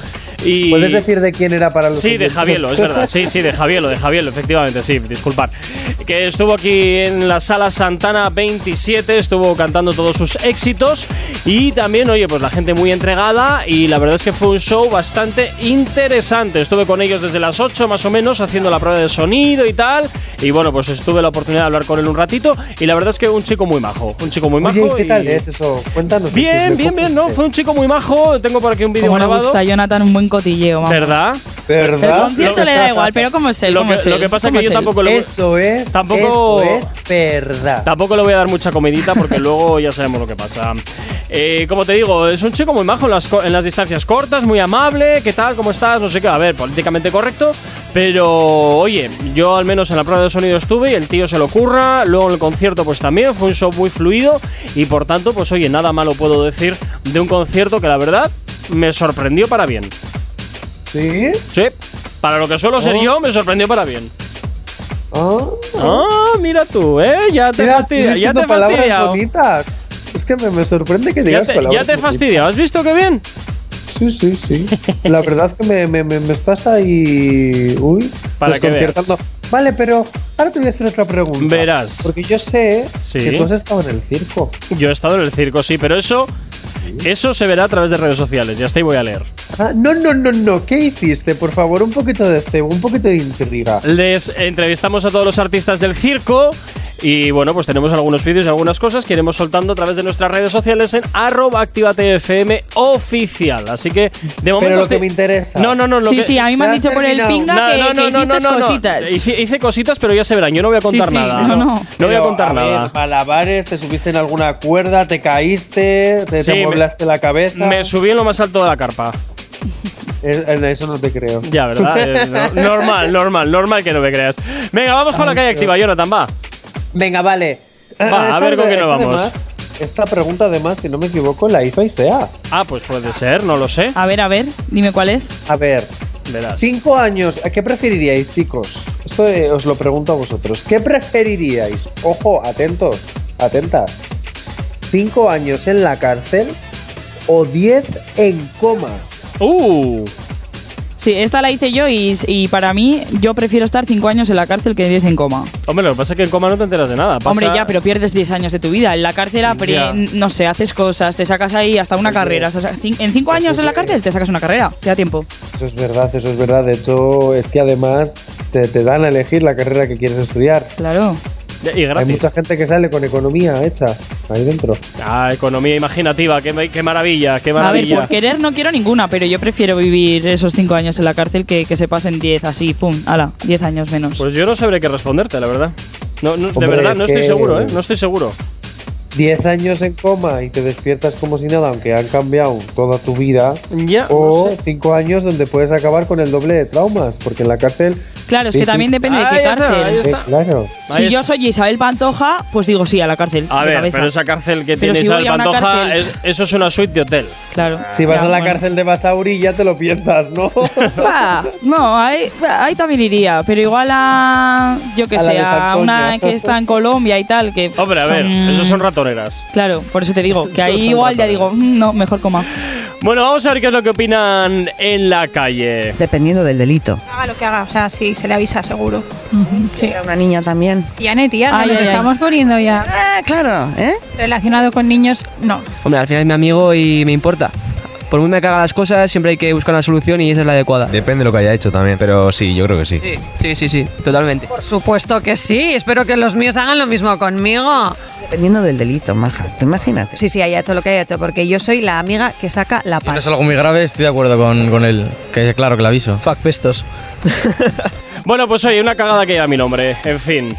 Y ¿Puedes decir de quién era para los Sí, de? Javielo, es verdad. Sí, sí, de Javielo, de Javielo, efectivamente, sí, disculpad. Que estuvo aquí en la sala Santana 27, estuvo cantando todos sus éxitos y también, oye, pues la gente muy entregada y la verdad es que fue un show bastante interesante. Estuve con ellos desde las 8 más o menos haciendo la prueba de sonido y tal. Y bueno, pues estuve la oportunidad de hablar con él un ratito y la verdad es que un chico muy majo, un chico muy majo. Oye, ¿y qué tal y- es eso? Cuéntanos. Bien, bien, ¿cómo bien, no, fue un chico muy majo. Tengo por aquí un vídeo grabado. gusta Jonathan un buen cotilleo, vamos. ¿Verdad? El ¿Verdad? concierto Lo- le da igual, pero ¿cómo es él? Lo ¿Cómo que, es lo que pasa es ¿Cómo que yo tampoco le voy- Eso es. Tampoco- Eso es verdad. Tampoco le voy a dar mucha comidita porque luego ya sabemos lo que pasa. Eh, como te digo, es un chico muy majo en las, co- en las distancias cortas, muy amable. ¿Qué tal? ¿Cómo estás? No sé qué. A ver, políticamente correcto. Pero, oye, yo al menos en la prueba de sonido estuve y el tío se lo curra. Luego en el concierto, pues también fue un show muy fluido. Y por tanto, pues oye, nada malo puedo decir de un concierto que la verdad me sorprendió para bien. ¿Sí? Sí, para lo que suelo ser Oh. yo, me sorprendió para bien. Ah. Ah, mira tú, ¿eh? Ya te Mira, fastidia, ya te fastidiado. bonitas. Es que me, me sorprende que Ya digas te, palabras ya te fastidiado. ¿Has visto qué bien? Sí, sí, sí. La verdad que me, me- me- estás ahí. Uy, Para que desconcertando. Vale, pero ahora te voy a hacer otra pregunta. Verás. Porque yo sé Sí. que tú has estado en el circo. Yo he estado en el circo, sí, pero eso, eso se verá a través de redes sociales. Ya está y voy a leer. Ah, no, no, no, no. ¿Qué hiciste? Por favor, un poquito de cebo, un poquito de intriga. Les entrevistamos a todos los artistas del circo y bueno, pues tenemos algunos vídeos y algunas cosas que iremos soltando a través de nuestras redes sociales en arroba activatfm oficial. Así que de momento... Pero lo estoy- que me interesa. No, no, no. Lo sí, que- sí, a mí me han has dicho por el terminado. pinga No, que, no, no, que no, hiciste no, no, no. cositas. Hice, hice cositas, pero ya se verán. Yo no voy a contar Sí, sí, nada. no, no. No voy a Pero, contar ver, nada. malabares, te subiste en alguna cuerda, te caíste, te, Sí, te me- mueblaste la cabeza. Me subí en lo más alto de la carpa. Eso no te creo. Ya, ¿verdad? Normal, normal, normal que no me creas. Venga, vamos con la calle activa, Jonathan, va. Venga, vale. Va, a Esta- ver con qué nos vamos. además- esta pregunta, además, si no me equivoco, la hizo Isea. Ah, pues puede ser, no lo sé. A ver, a ver, dime cuál es. A ver, Verás. cinco años, ¿a qué preferiríais, chicos? Esto eh, os lo pregunto a vosotros. ¿Qué preferiríais? Ojo, atentos, atentas. ¿Cinco años en la cárcel o diez en coma? Uh, Sí, esta la hice yo y, y para mí yo prefiero estar 5 años en la cárcel que 10 en coma. hombre, lo que pasa es que en coma no te enteras de nada. Pasa- Hombre, ya, pero pierdes 10 años de tu vida. En la cárcel, no sé, haces cosas, te sacas ahí hasta una Eso carrera. en 5 Eso años en la cárcel te sacas una carrera, te da tiempo. Eso es verdad, eso es verdad. De hecho, es que además te, te dan a elegir la carrera que quieres estudiar. Claro. Y Hay mucha gente que sale con economía hecha ahí dentro. Ah, economía imaginativa, qué, qué maravilla, qué A ver, maravilla. por querer no quiero ninguna, pero yo prefiero vivir esos 5 años en la cárcel que, que se pasen 10 así, pum, ala, 10 años menos. Pues yo no sabré qué responderte, la verdad. No, no, de verdad, es no estoy que- seguro, ¿eh? No estoy seguro. 10 años en coma y te despiertas como si nada, aunque han cambiado toda tu vida. Ya, O no sé. 5 años donde puedes acabar con el doble de traumas, porque en la cárcel. claro, es que sí. también depende de Ahí qué está, cárcel. ahí eh, está. claro. Ahí Si está. yo soy Isabel Pantoja, pues digo sí a la cárcel. A ver, cabeza. pero esa cárcel que Pero tiene si Isabel Pantoja, cárcel- es- eso es una suite de hotel. Claro. Si vas Ya, a la bueno. cárcel de Basauri ya te lo piensas, ¿no? No, ahí, ahí también iría, pero igual a, yo que A sé, a una que está en Colombia y tal, que Hombre, a ver, esos son ratoneras. Claro, por eso te digo, que ahí igual ya digo, "Mm, no, mejor coma. Bueno, vamos a ver qué es lo que opinan en la calle. Dependiendo del delito. Haga lo que haga, o sea, sí, se le avisa seguro. Sí. Era una niña también. Y Anet, tía, Ay, nos ay, ay. estamos poniendo ya Ah, claro, ¿eh? relacionado con niños, no. Hombre, al final es mi amigo y me importa. Por muy me cagan las cosas, siempre hay que buscar una solución y esa es la adecuada. Depende de lo que haya hecho también, pero sí, yo creo que sí. Sí, sí, sí, sí, totalmente. Por supuesto que sí. Espero que los míos hagan lo mismo conmigo. Dependiendo del delito, maja. Te imagínate. Sí, sí, haya hecho lo que haya hecho, porque yo soy la amiga que saca la Si no paz. es algo muy grave, estoy de acuerdo con, con él. Que claro que le aviso. Fuck pestos. Bueno, pues oye, una cagada que lleva mi nombre. En fin.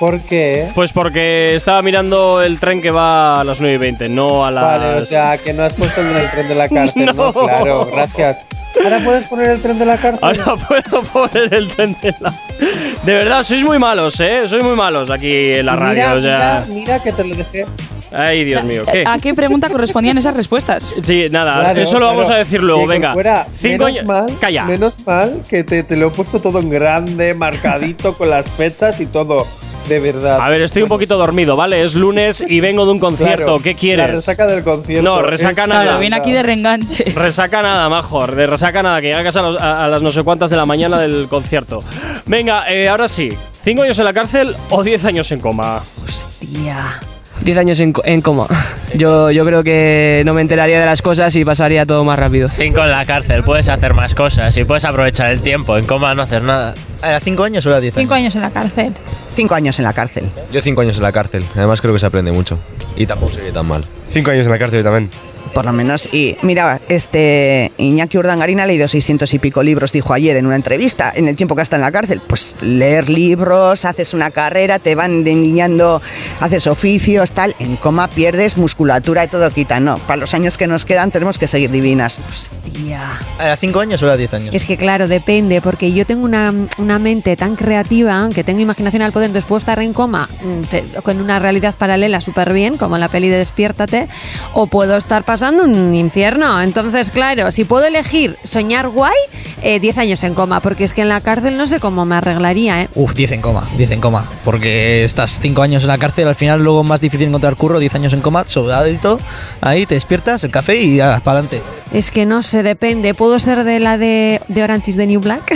¿Por qué? Pues porque estaba mirando el tren que va a las 9 y 20, no a las. Vale, o sea, que no has puesto el tren de la cárcel, ¿no? No. Claro, gracias. Ahora puedes poner el tren de la cárcel. Ahora puedo poner el tren de la. De verdad, sois muy malos, ¿eh? Sois muy malos aquí en la radio. mira, o sea. mira, mira que te lo dejé. Ay, Dios mío, ¿qué? ¿A qué pregunta correspondían esas respuestas? Sí, nada, Claro, eso lo vamos claro. a decir luego, venga. fuera, Cinco menos mal, Calla. Menos mal que te, te lo he puesto todo en grande, marcadito, con las fechas y todo. De verdad. A ver, estoy un poquito dormido, ¿vale? Es lunes y vengo de un concierto. Claro, ¿Qué quieres? La resaca del concierto. No, resaca Es- nada. Claro, viene aquí de reenganche. Resaca nada, mejor. De resaca nada, que llega a casa a, los- a- a las no sé cuántas de la mañana del concierto. Venga, eh, ahora sí. ¿Cinco años en la cárcel o diez años en coma? Hostia. 10 años en, en coma. Yo, yo creo que no me enteraría de las cosas y pasaría todo más rápido. Cinco en la cárcel, puedes hacer más cosas y puedes aprovechar el tiempo. En coma no hacer nada. ¿A cinco años o a diez Cinco años en la cárcel. Cinco años en la cárcel. Yo cinco años en la cárcel, además creo que se aprende mucho. Y tampoco sería tan mal. Cinco años en la cárcel también. Por lo menos. Y mira, este Iñaki Urdangarín ha leído 600 y pico libros, dijo ayer en una entrevista, en el tiempo que está en la cárcel. Pues leer libros, haces una carrera, te van enseñando, haces oficios, tal. En coma pierdes musculatura y todo quita. No, para los años que nos quedan tenemos que seguir divinas. Hostia. ¿A cinco años o a diez años? Es que claro, depende, porque yo tengo una, una mente tan creativa, que tengo imaginación al poder, entonces puedo estar en coma mm, te- con una realidad paralela súper bien, como en la peli de Despiértate, o puedo estar para pasando un infierno. Entonces, claro, si puedo elegir soñar guay, eh, 10 años en coma, porque es que en la cárcel no sé cómo me arreglaría, ¿eh? Uf, 10 en coma, 10 en coma. Porque estás 5 años en la cárcel, al final luego más difícil encontrar curro, 10 años en coma, soldadito, ahí te despiertas, el café y ya, para adelante. Es que no sé, depende. ¿Puedo ser de la de, de Orange is the New Black?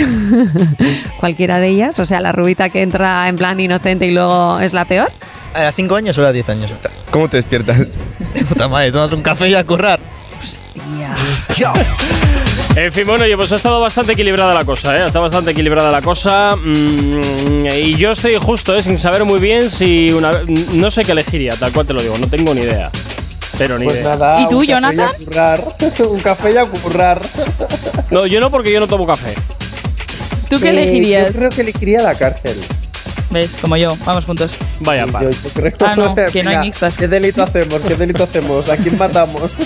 Cualquiera de ellas. O sea, la rubita que entra en plan inocente y luego es la peor. ¿A 5 años o a 10 años? ¿Cómo te despiertas? De puta madre, tomas un café y a currar. En fin, bueno, oye, pues ha estado bastante equilibrada la cosa, ¿eh? Está bastante equilibrada la cosa. mm, y yo estoy justo, ¿eh? Sin saber muy bien si una. No sé qué elegiría, tal cual te lo digo, no tengo ni idea. Pero ni Pues idea. nada. ¿Y tú, un café Jonathan? a currar. un café y a currar. No, yo no, porque yo no tomo café. ¿Tú qué Eh, elegirías? Yo creo que elegiría la cárcel. ¿Ves? Como yo. Vamos juntos. Vaya, pa. Yo, yo creo Ah, no, que no hay mixtas. ¿Qué delito hacemos? ¿Qué delito hacemos? ¿A quién matamos?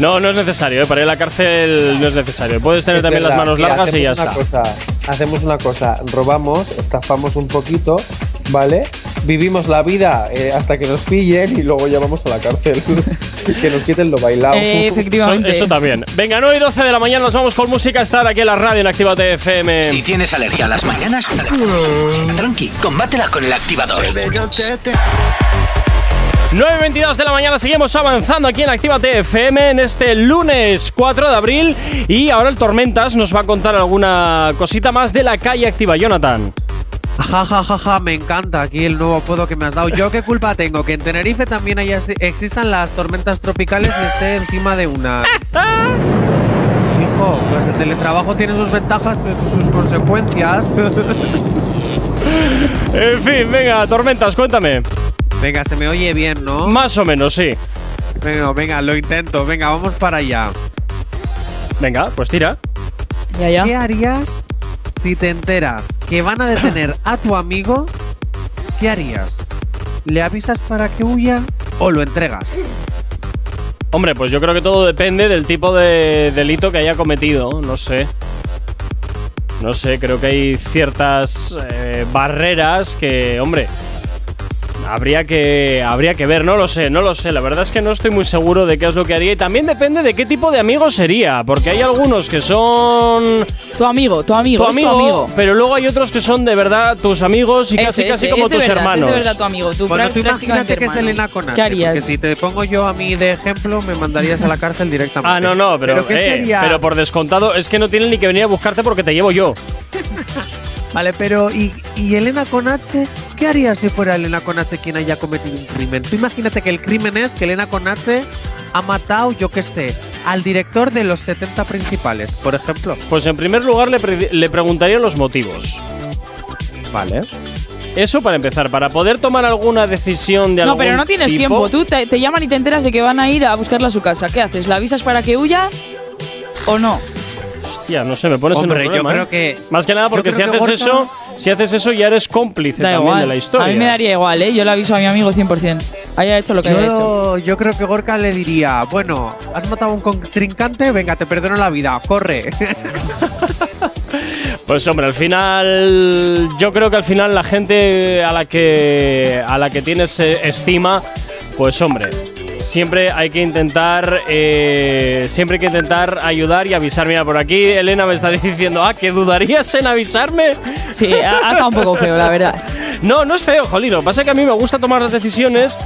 No, no es necesario, ¿eh? Para ir a la cárcel no es necesario. Puedes tener Es también las manos mira, largas y ya está. una Cosa, hacemos una cosa, robamos, estafamos un poquito, ¿vale? Vivimos la vida eh, hasta que nos pillen y luego ya vamos a la cárcel. que nos quiten lo bailado. Eh, Eso, efectivamente. eso también. Venga, 9 y 12 de la mañana nos vamos con música estar aquí en la radio en Actívate FM. Si tienes alergia a las mañanas, tranqui, combátela con el activador. 9.22 de la mañana seguimos avanzando aquí en Actívate FM en este lunes 4 de abril y ahora el Tormentas nos va a contar alguna cosita más de la calle activa, Jonathan. Ja, ja, ja, ja, me encanta aquí el nuevo apodo que me has dado. ¿Yo qué culpa tengo? Que en Tenerife también haya, existan las tormentas tropicales y esté encima de una. Hijo, pues el teletrabajo tiene sus ventajas, pero sus consecuencias. En fin, venga, Tormentas, cuéntame. Venga, se me oye bien, ¿no? Más o menos, sí. Venga, venga, lo intento. Venga, vamos para allá. Venga, pues tira. Ya, ya. ¿Qué harías si te enteras que van a detener a tu amigo? ¿Qué harías? ¿Le avisas para que huya o lo entregas? Hombre, pues yo creo que todo depende del tipo de delito que haya cometido, no sé. No sé, creo que hay ciertas eh, barreras que, hombre, habría que, habría que ver, no lo sé, no lo sé. La verdad es que no estoy muy seguro de qué es lo que haría y también depende de qué tipo de amigo sería, porque hay algunos que son Tu amigo, tu amigo, tu es amigo, tu amigo. pero luego hay otros que son de verdad tus amigos y casi Ese, casi ese, como es de tus verdad, hermanos. Es de verdad tu amigo. Tu Bueno, tú imagínate que es. Elena Conache, ¿Qué harías? porque si te pongo yo a mí de ejemplo, me mandarías a la cárcel directamente. Ah, no, no, pero, ¿qué eh, sería? pero por descontado es que no tienen ni que venir a buscarte porque te llevo yo. Vale, pero ¿y, y Elena Conache? ¿Qué haría si fuera Elena Conache quien haya cometido un crimen? Tú imagínate que el crimen es que Elena Conache ha matado, yo qué sé, al director de los 70 principales, por ejemplo. Pues en primer lugar le, pre- le preguntaría los motivos. Vale. Eso para empezar, para poder tomar alguna decisión de No, algún pero no tienes tipo- tiempo. Tú te, te llaman y te enteras de que van a ir a buscarla a su casa. ¿Qué haces? ¿La avisas para que huya o no? Hostia, no sé, me pones Hombre, en un yo problema, creo ¿eh? que. Más que nada yo porque si haces Gorka- eso, si haces eso ya eres cómplice Da también igual. de la historia. A mí me daría igual, ¿eh? Yo le aviso a mi amigo 100%. Haya hecho lo que haya hecho. Yo, yo creo que Gorka le diría, bueno, has matado a un contrincante, venga, te perdono la vida, corre. Pues hombre, al final yo creo que al final la gente a la que a la que tienes eh, estima, pues hombre, siempre hay que intentar eh, siempre hay que intentar ayudar y avisar. Mira, por aquí Elena me está diciendo, "Ah, que dudarías en avisarme." Sí, ha, ha estado un poco feo, la verdad. No, no es feo, jolín. Lo que pasa es que a mí me gusta tomar las decisiones,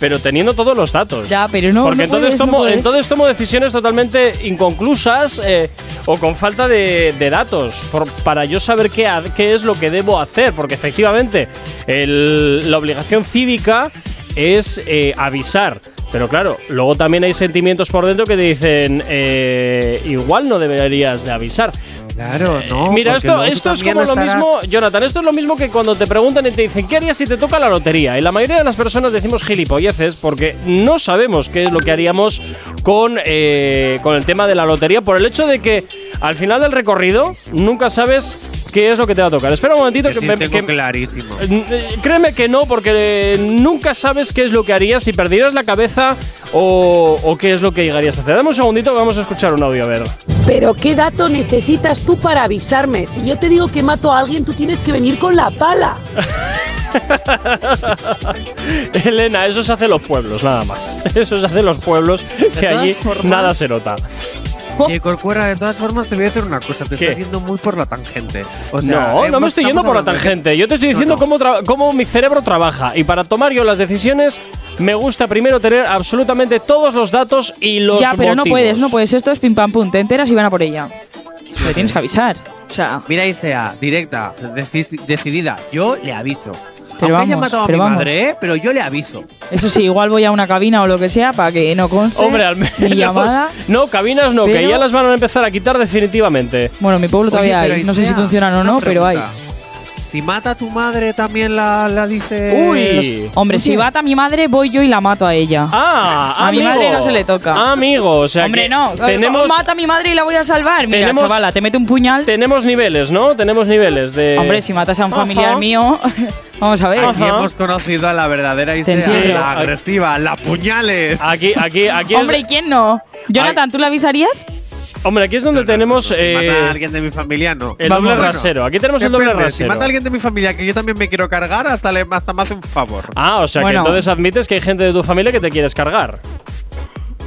pero teniendo todos los datos. Ya, pero no. Porque no entonces, puedes, no tomo, puedes. entonces tomo decisiones totalmente inconclusas eh, o con falta de, de datos por- para yo saber qué, qué es lo que debo hacer. Porque efectivamente el- la obligación cívica es eh, avisar. Pero claro, luego también hay sentimientos por dentro que te dicen, eh, igual no deberías de avisar. Claro, no. Mira, esto, esto es como lo mismo, Jonathan, esto es lo mismo que cuando te preguntan y te dicen, ¿qué harías si te toca la lotería? Y la mayoría de las personas decimos gilipolleces porque no sabemos qué es lo que haríamos con, eh, con el tema de la lotería por el hecho de que al final del recorrido nunca sabes qué es lo que te va a tocar. Espera un momentito que sí me- tengo que- clarísimo. Eh, Créeme que no, porque eh, nunca sabes qué es lo que harías, si perdieras la cabeza o, o qué es lo que llegarías a hacer. Dame un segundito vamos a escuchar un audio, a ver. Pero ¿qué dato necesitas tú para avisarme? Si yo te digo que mato a alguien, tú tienes que venir con la pala. Elena, eso se hace en los pueblos, nada más. Eso se hace en los pueblos, que allí formas- nada se nota. Y Corcuera, de todas formas, te voy a decir una cosa. Te ¿Qué? estás yendo muy por la tangente. O sea, no, no me estoy yendo por la de tangente. Yo te estoy diciendo Cómo, tra- cómo mi cerebro trabaja. Y para tomar yo las decisiones, me gusta primero tener absolutamente todos los datos y los ya, pero no motivos. puedes, no puedes. Esto es pim pam pum. Te enteras y van a por ella. Le tienes que avisar. O sea, Mira, y sea directa, decidida. Yo le aviso. Pero Aunque haya vamos, matado a pero mi vamos. madre, ¿eh? pero yo le aviso. eso sí, igual voy a una cabina o lo que sea para que no conste Hombre, al menos. mi llamada. No, cabinas no, que ya las van a empezar a quitar definitivamente. Bueno, mi pueblo todavía pero hay. No sé si Isea, funcionan o una no, pero hay. pregunta. Si mata a tu madre, también la, la dice. Uy. Hombre, si mata a mi madre, voy yo y la mato a ella. Ah, a mi madre no se le toca. Amigo, o sea Hombre, que no. tenemos, Mata a mi madre y la voy a salvar. Mira, tenemos- chavala, te mete un puñal. tenemos niveles, ¿no? Tenemos niveles de. Hombre, si matas a un Ajá. familiar mío, vamos a ver. Aquí hemos conocido a la verdadera Isea, la agresiva, la puñales. Aquí, aquí, aquí Hombre, ¿y quién no? Jonathan, ¿tú le avisarías? Hombre, aquí es donde tenemos. Si eh, mata a alguien de mi familia, no. el doble Bueno, rasero. Aquí tenemos el doble depende, Si rasero. mata a alguien de mi familia que yo también me quiero cargar, hasta, le, hasta me hace un favor. Ah, o sea Bueno. que entonces admites que hay gente de tu familia que te quieres cargar.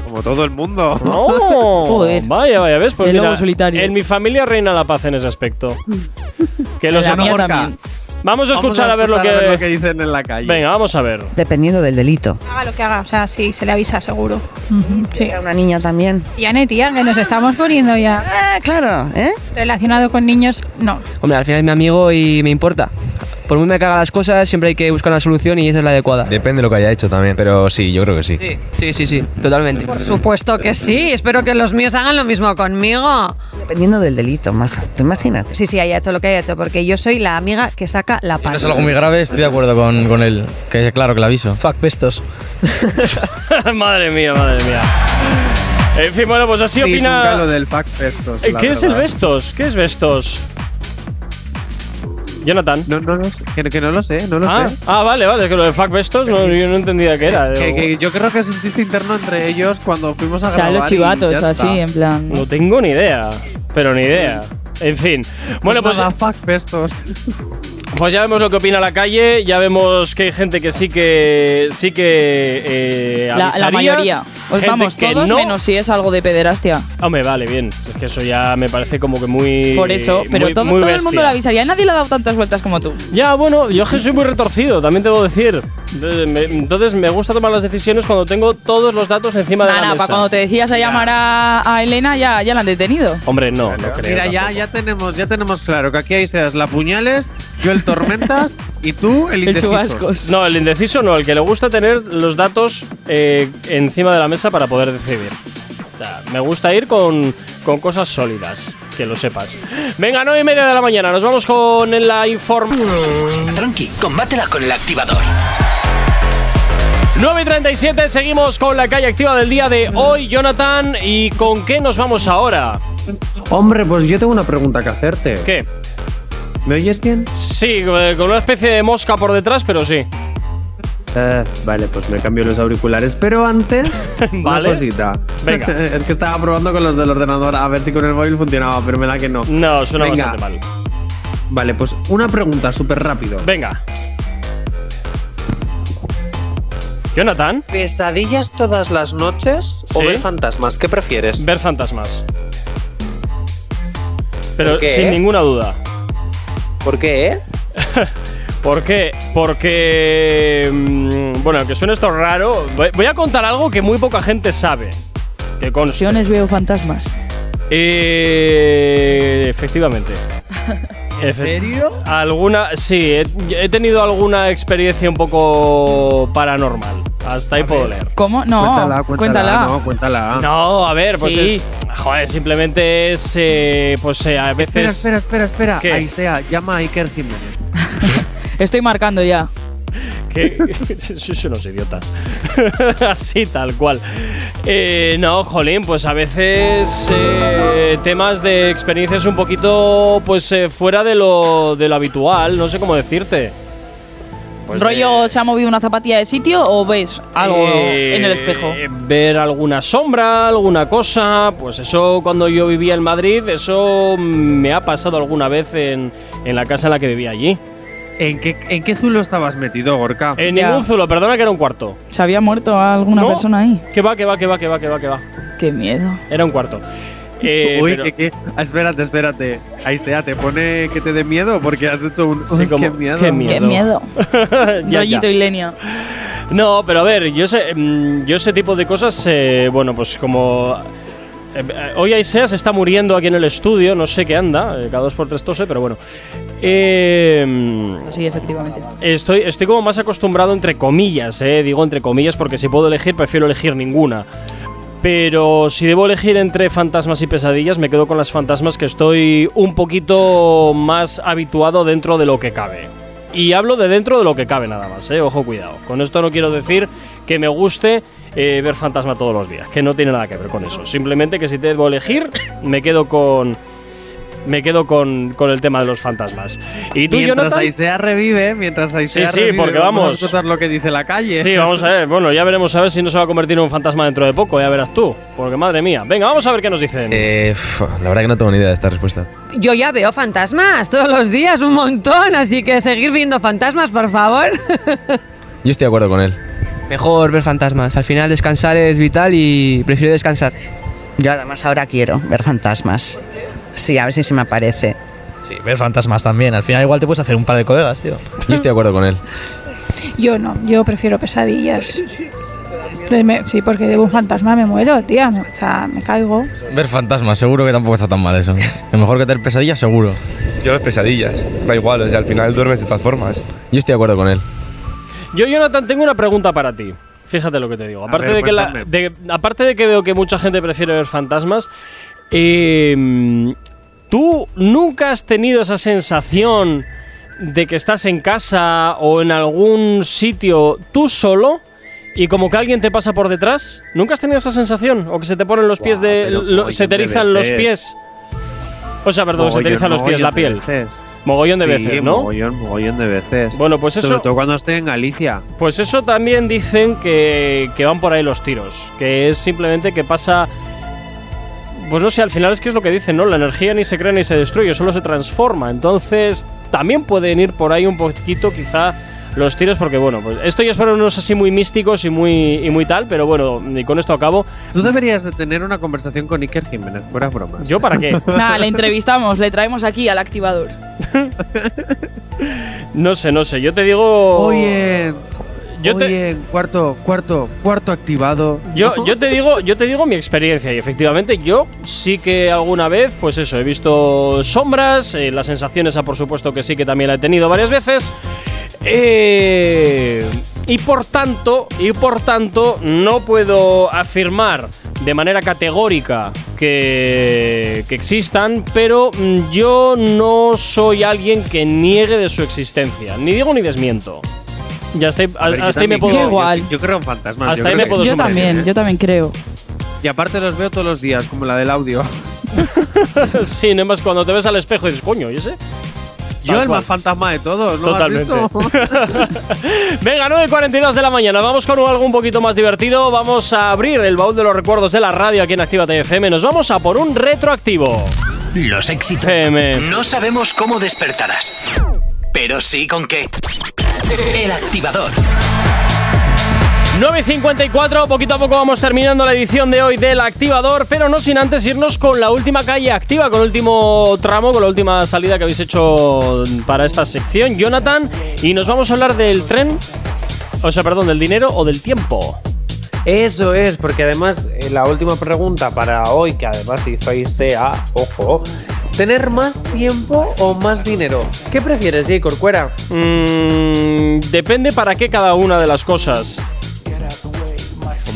Como todo el mundo. ¡Oh! Joder. Vaya, vaya, ¿ves? Pues El mira, lobo solitario. en mi familia reina la paz en ese aspecto. que lo En la Vamos a escuchar a, ver, lo que... escuchar a ver lo que dicen en la calle. Venga, vamos a ver. Dependiendo del delito. Haga lo que haga, o sea, sí, se le avisa seguro. Sí. Era una niña también. Y Ane, tía, que nos estamos poniendo ya. Ah, claro, ¿eh? Relacionado con niños, no. Hombre, al final es mi amigo y me importa. Por muy me caga las cosas, siempre hay que buscar una solución y esa es la adecuada. Depende de lo que haya hecho también, pero sí, yo creo que sí. Sí, sí, sí, sí, totalmente. Por supuesto que sí. Espero que los míos hagan lo mismo conmigo. Dependiendo del delito, maja. ¿Te imaginas? Sí, sí, haya hecho lo que haya hecho, porque yo soy la amiga que saca la No paz. es algo muy grave, estoy de acuerdo con, con él. Que claro que le aviso. Fuck pestos. madre mía, madre mía. En fin, bueno, pues así Sí, opina... lo del fact estos. Eh, la ¿Qué es el. Vestos? ¿Qué es Vestos? Jonathan. No, no, lo sé, que, que no lo sé, no lo ah, sé. ah, vale, vale, que lo de Fuck Vestos no, yo no entendía qué era. Que, que yo creo que es un chiste interno entre ellos cuando fuimos a O sea, grabar. los y chivatos, ya así, está. en plan. No tengo ni idea, pero ni idea. En fin. Bueno, pues, nada, fuck pestos. pues ya vemos lo que opina la calle, ya vemos que hay gente que sí que sí que eh, La, la avisaría, mayoría. Pues gente vamos, que todos no. menos si es algo de pederastia. Hombre, vale, bien. Es que eso ya me parece como que muy Por eso, pero muy- todo, muy todo el mundo lo avisaría. Nadie le ha dado tantas vueltas como tú. Ya, bueno, yo es que soy muy retorcido, también debo decir. Entonces me gusta tomar las decisiones cuando tengo todos los datos encima de la nada, mesa. para cuando te decías a llamar a, a Elena, ya, ya la han detenido. Hombre, no, no creo. Mira, ya, ya tenemos, ya tenemos claro que aquí hay seas la puñales, yo el tormentas y tú el indecisos. No, el indeciso no, el que le gusta tener los datos eh, encima de la mesa para poder decidir. O sea, me gusta ir con, con cosas sólidas, que lo sepas. Venga, 9 y media de la mañana, nos vamos con la información. Tranqui, combátela con el activador. 9 y 37, seguimos con la calle activa del día de hoy, Jonathan. ¿Y con qué nos vamos ahora? Hombre, pues yo tengo una pregunta que hacerte. ¿Qué? ¿Me oyes bien? Sí, eh, con una especie de mosca por detrás, pero sí. Eh, vale, pues me cambio los auriculares. Pero antes, Vale. una cosita. Venga. es que estaba probando con los del ordenador a ver si con el móvil funcionaba, pero me da que no. No, suena Venga. bastante mal. Vale, pues una pregunta súper rápido. Venga. Jonathan, ¿Pesadillas todas las noches Sí. o ver fantasmas? ¿Qué prefieres? ver fantasmas. Pero sin ninguna duda. ¿Por qué, eh? ¿Por qué? Porque. mm, Bueno, que suene esto raro. Voy voy a contar algo que muy poca gente sabe. Que conste. Veo fantasmas. Eh, efectivamente. ¿En serio? Alguna. Sí, he, he tenido alguna experiencia un poco paranormal. Hasta ahí puedo leer. ¿Cómo? No, cuéntala, cuéntala, cuéntala. No, cuéntala. No, a ver, pues Sí. es. Joder, simplemente es. eh, pues eh, a veces. Espera, espera, espera, espera. ¿Qué? Ahí sea, llama a Iker Jiménez. Estoy marcando ya. Que sois unos idiotas. Así, tal cual. Eh, no, jolín, pues a veces eh, temas de experiencias un poquito pues eh, fuera de lo, de lo habitual, no sé cómo decirte. Pues ¿Rollo se ha movido una zapatilla de sitio o ves algo Eh, en el espejo? Ver alguna sombra, alguna cosa, pues eso cuando yo vivía en Madrid, eso me ha pasado alguna vez en, en la casa en la que vivía allí. ¿En qué, ¿En qué zulo estabas metido, Gorka? En Ya. ningún zulo, perdona que era un cuarto. ¿Se había muerto alguna No. persona ahí? Que va, que va, que va, que va, que va, que va. Qué miedo. Era un cuarto. Eh, Uy, pero- que, que- ah, espérate, espérate. Ahí sea, te pone que te dé miedo porque has hecho un. Sí, Uy, como- qué miedo. qué miedo. Qué miedo. Ya, Rollito ya. y Lenia. No, pero a ver, yo sé, mm, yo ese tipo de cosas, eh, bueno, pues como eh, eh, hoy Aisea se está muriendo aquí en el estudio, no sé qué anda, eh, cada dos por tres tose, pero bueno. Eh, mm, Sí, efectivamente. Estoy, estoy como más acostumbrado entre comillas, eh, digo entre comillas porque si puedo elegir prefiero elegir ninguna. Pero si debo elegir entre fantasmas y pesadillas, me quedo con las fantasmas que estoy un poquito más habituado dentro de lo que cabe. Y hablo de dentro de lo que cabe nada más, eh, ojo cuidado. Con esto no quiero decir que me guste eh, ver fantasma todos los días, que no tiene nada que ver con eso. Simplemente que si debo elegir, me quedo con... Me quedo con, con el tema de los fantasmas. ¿Y tú, Mientras Jonathan? Aisea revive, mientras Aisea Sí, sí, revive, porque vamos a vamos. escuchar lo que dice la calle. Sí, vamos a ver. Bueno, ya veremos a ver si no se va a convertir en un fantasma dentro de poco, ya verás tú. Porque madre mía. Venga, vamos a ver qué nos dicen. Eh, la verdad que no tengo ni idea de esta respuesta. Yo ya veo fantasmas todos los días, un montón, así que seguir viendo fantasmas, por favor. Yo estoy de acuerdo con él. Mejor ver fantasmas. Al final descansar es vital y prefiero descansar. Yo además ahora quiero ver fantasmas. Sí, a ver si se me aparece. Sí, ver fantasmas también. Al final igual te puedes hacer un par de colegas, tío. Yo estoy de acuerdo con él. Yo no, yo prefiero pesadillas. Sí, porque de un fantasma me muero, tía. o sea, me caigo. Ver fantasmas, seguro que tampoco está tan mal eso. Es mejor que tener pesadillas, seguro. Yo las pesadillas. Da igual, o sea, al final duermes de todas formas. Yo estoy de acuerdo con él. Yo, Jonathan, tengo una pregunta para ti. Fíjate lo que te digo. Aparte, ver, de, que la- cuéntame. de- aparte de que veo que mucha gente prefiere ver fantasmas, eh, ¿tú nunca has tenido esa sensación de que estás en casa o en algún sitio tú solo y como que alguien te pasa por detrás? ¿Nunca has tenido esa sensación? ¿O que se te ponen los pies de... lo- se te erizan los pies? O sea, perdón, se erizan los pies, la piel. veces. Mogollón de Sí, veces, ¿no? Mogollón, mogollón de veces. Bueno, pues eso- Sobre todo cuando estoy en Galicia. Pues eso también dicen que, que van por ahí los tiros. Que es simplemente que pasa. Pues no sé, al final es que es lo que dicen, ¿no? La energía ni se crea ni se destruye, solo se transforma. Entonces, también pueden ir por ahí un poquito, quizá, los tiros, porque bueno, pues esto ya es para unos así muy místicos y muy, y muy tal, pero bueno, y con esto acabo. Tú deberías de tener una conversación con Iker Jiménez, fuera bromas. ¿Yo para qué? Nada, le entrevistamos, le traemos aquí al activador. No sé, no sé, yo te digo. Oye, Yo te- oye, cuarto, cuarto, cuarto activado. Yo, yo te digo, yo te digo mi experiencia y efectivamente yo sí que alguna vez, pues eso, he visto sombras, eh, la sensación esa por supuesto que sí que también la he tenido varias veces. Eh, y por tanto, y por tanto, no puedo afirmar de manera categórica que, que existan, pero mm, yo no soy alguien que niegue de su existencia. Ni digo ni desmiento. Ya ahí, A ver, yo hasta ahí me también puedo. creo, Yo, yo creo en fantasmas. Hasta yo ahí creo me que puedo Yo también, yo también creo. Y aparte los veo todos los días, como la del audio. sí, no más cuando te ves al espejo y dices, coño, ¿y ese? Yo el cual. más fantasma de todos, ¿no? ¿Has Totalmente. visto? Venga, 9.42 de la mañana. Vamos con algo un poquito más divertido. Vamos a abrir el baúl de los recuerdos de la radio aquí en Actívate FM. Nos vamos a por un retroactivo. Los éxitos. FM. No sabemos cómo despertarás, pero sí con qué. El activador. 9.54, poquito a poco vamos terminando la edición de hoy del activador, pero no sin antes irnos con la última calle activa, con el último tramo, con la última salida que habéis hecho para esta sección, Jonathan, y nos vamos a hablar del tren, o sea, perdón, del dinero o del tiempo. Eso es, porque además eh, la última pregunta para hoy, que además hizo Aisea, ojo, ¿tener más tiempo o más dinero? ¿Qué prefieres, J. Corcuera? Mm, depende para qué cada una de las cosas.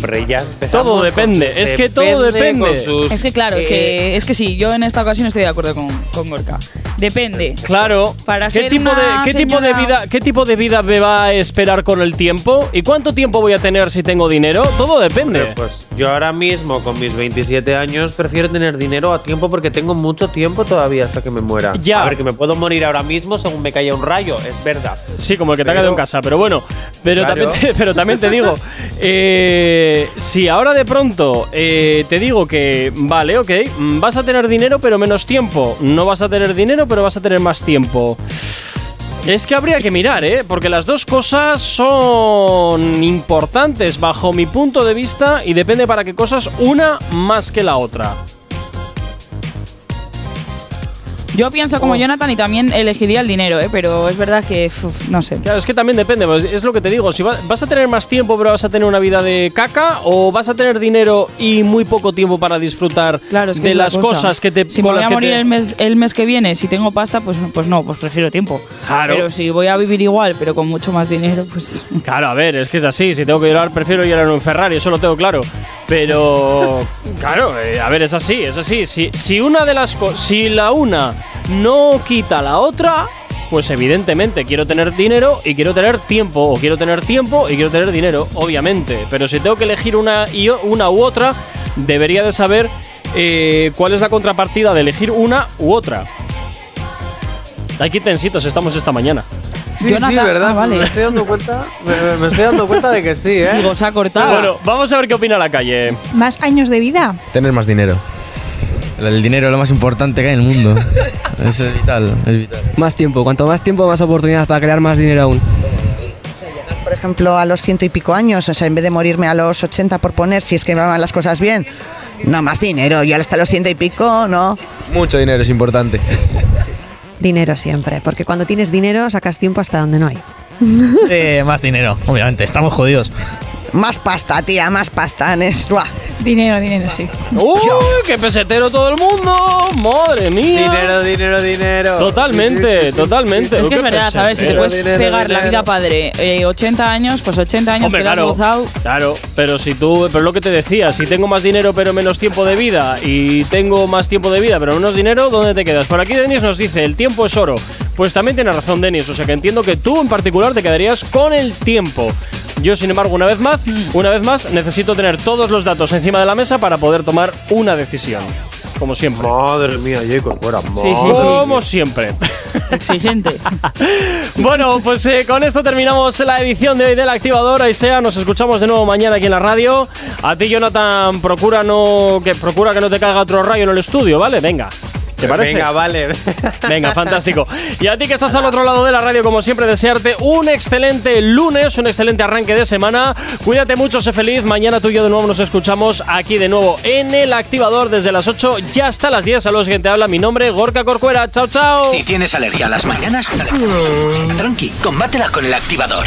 Hombre, ya empezamos Todo depende, es que todo depende. sus- Es que claro, es eh, que es que sí, yo en esta ocasión estoy de acuerdo con, con Gorka. Depende. Claro. Para ¿Qué ser tipo de qué tipo de vida qué tipo de vida me va a esperar con el tiempo y cuánto tiempo voy a tener si tengo dinero? Todo depende. Hombre, pues yo ahora mismo con mis 27 años prefiero tener dinero a tiempo porque tengo mucho tiempo todavía hasta que me muera. Ya. A ver, que me puedo morir ahora mismo según me caiga un rayo, es verdad. Sí, como el que te ha quedado en casa, pero bueno, pero, Claro. también, te, pero también te digo, eh, si ahora de pronto eh, te digo que, vale, ok, mm, vas a tener dinero pero menos tiempo, no vas a tener dinero pero vas a tener más tiempo. Es que habría que mirar, ¿eh? Porque las dos cosas son importantes bajo mi punto de vista y depende para qué cosas una más que la otra. Yo pienso como Jonathan y también elegiría el dinero, ¿eh? pero es verdad que, uf, no sé. Claro, es que también depende, pues, es lo que te digo. Si va- vas a tener más tiempo, pero vas a tener una vida de caca, o vas a tener dinero y muy poco tiempo para disfrutar Claro, es que de es la las cosa. cosas que te Si me voy las a morir te- el mes, el mes que viene, si tengo pasta, pues, pues no, pues prefiero tiempo. Claro. Pero si voy a vivir igual, pero con mucho más dinero, pues. Claro, a ver, es que es así. Si tengo que llorar, prefiero llorar en un Ferrari, eso lo tengo claro. Pero, claro, eh, a ver, es así, es así. Si, si una de las cosas, si la una no quita la otra, pues evidentemente quiero tener dinero y quiero tener tiempo, o quiero tener tiempo y quiero tener dinero, obviamente. Pero si tengo que elegir una, y una u otra, debería de saber eh, cuál es la contrapartida de elegir una u otra. Aquí tensitos estamos esta mañana. Sí, Jonathan, sí, verdad. ah, vale. Me estoy dando cuenta. Me, me estoy dando cuenta de que sí, ¿eh? Digo, se ha cortado. Bueno, vamos a ver qué opina la calle. ¿Más años de vida? Tener más dinero. El dinero es lo más importante que hay en el mundo. es vital, es vital. Más tiempo. Cuanto más tiempo, más oportunidades para crear más dinero aún. Por ejemplo, a los ciento y pico años, o sea, en vez de morirme a los 80 por poner, si es que me van las cosas bien, no más dinero, yo hasta los ciento y pico, no. Mucho dinero es importante. Dinero siempre, porque cuando tienes dinero sacas tiempo hasta donde no hay. Eh, más dinero, obviamente, estamos jodidos. Más pasta, tía, más pasta. nes- buah. Dinero, dinero, sí. ¡Uy, qué pesetero todo el mundo! ¡Madre mía! Dinero, dinero, dinero. Totalmente, totalmente. Es que es verdad, ¿sabes? Si te puedes dinero, pegar la vida padre eh, 80 años, pues 80 años Hombre, claro, gozado. claro, pero si tú, pero lo que te decía, si tengo más dinero pero menos tiempo de vida y tengo más tiempo de vida pero menos dinero, ¿dónde te quedas? Por aquí Denis nos dice, el tiempo es oro. Pues también tiene razón Denis, o sea que entiendo que tú en particular te quedarías con el tiempo. Yo, sin embargo, una vez más, una vez más, necesito tener todos los datos encima de la mesa para poder tomar una decisión. Como siempre. Madre mía, Jacob, fuera. sí, sí. Como siempre. Exigente. Bueno, pues eh, con esto terminamos la edición de hoy del Activador. Ahí sea, nos escuchamos de nuevo mañana aquí en la radio. A ti, Jonathan, procura no que procura que no te caiga otro rayo en el estudio, ¿vale? Venga. ¿Te parece? Venga, vale. Venga, fantástico. Y a ti que estás al otro lado de la radio, como siempre, desearte un excelente lunes, un excelente arranque de semana. Cuídate mucho, sé feliz. Mañana tú y yo de nuevo nos escuchamos aquí de nuevo en el activador desde las 8 y hasta las 10. Saludos, que te habla. Mi nombre, Gorka Corcuera. Chao, chao. Si tienes alergia a las mañanas, tranqui, combátela con el activador.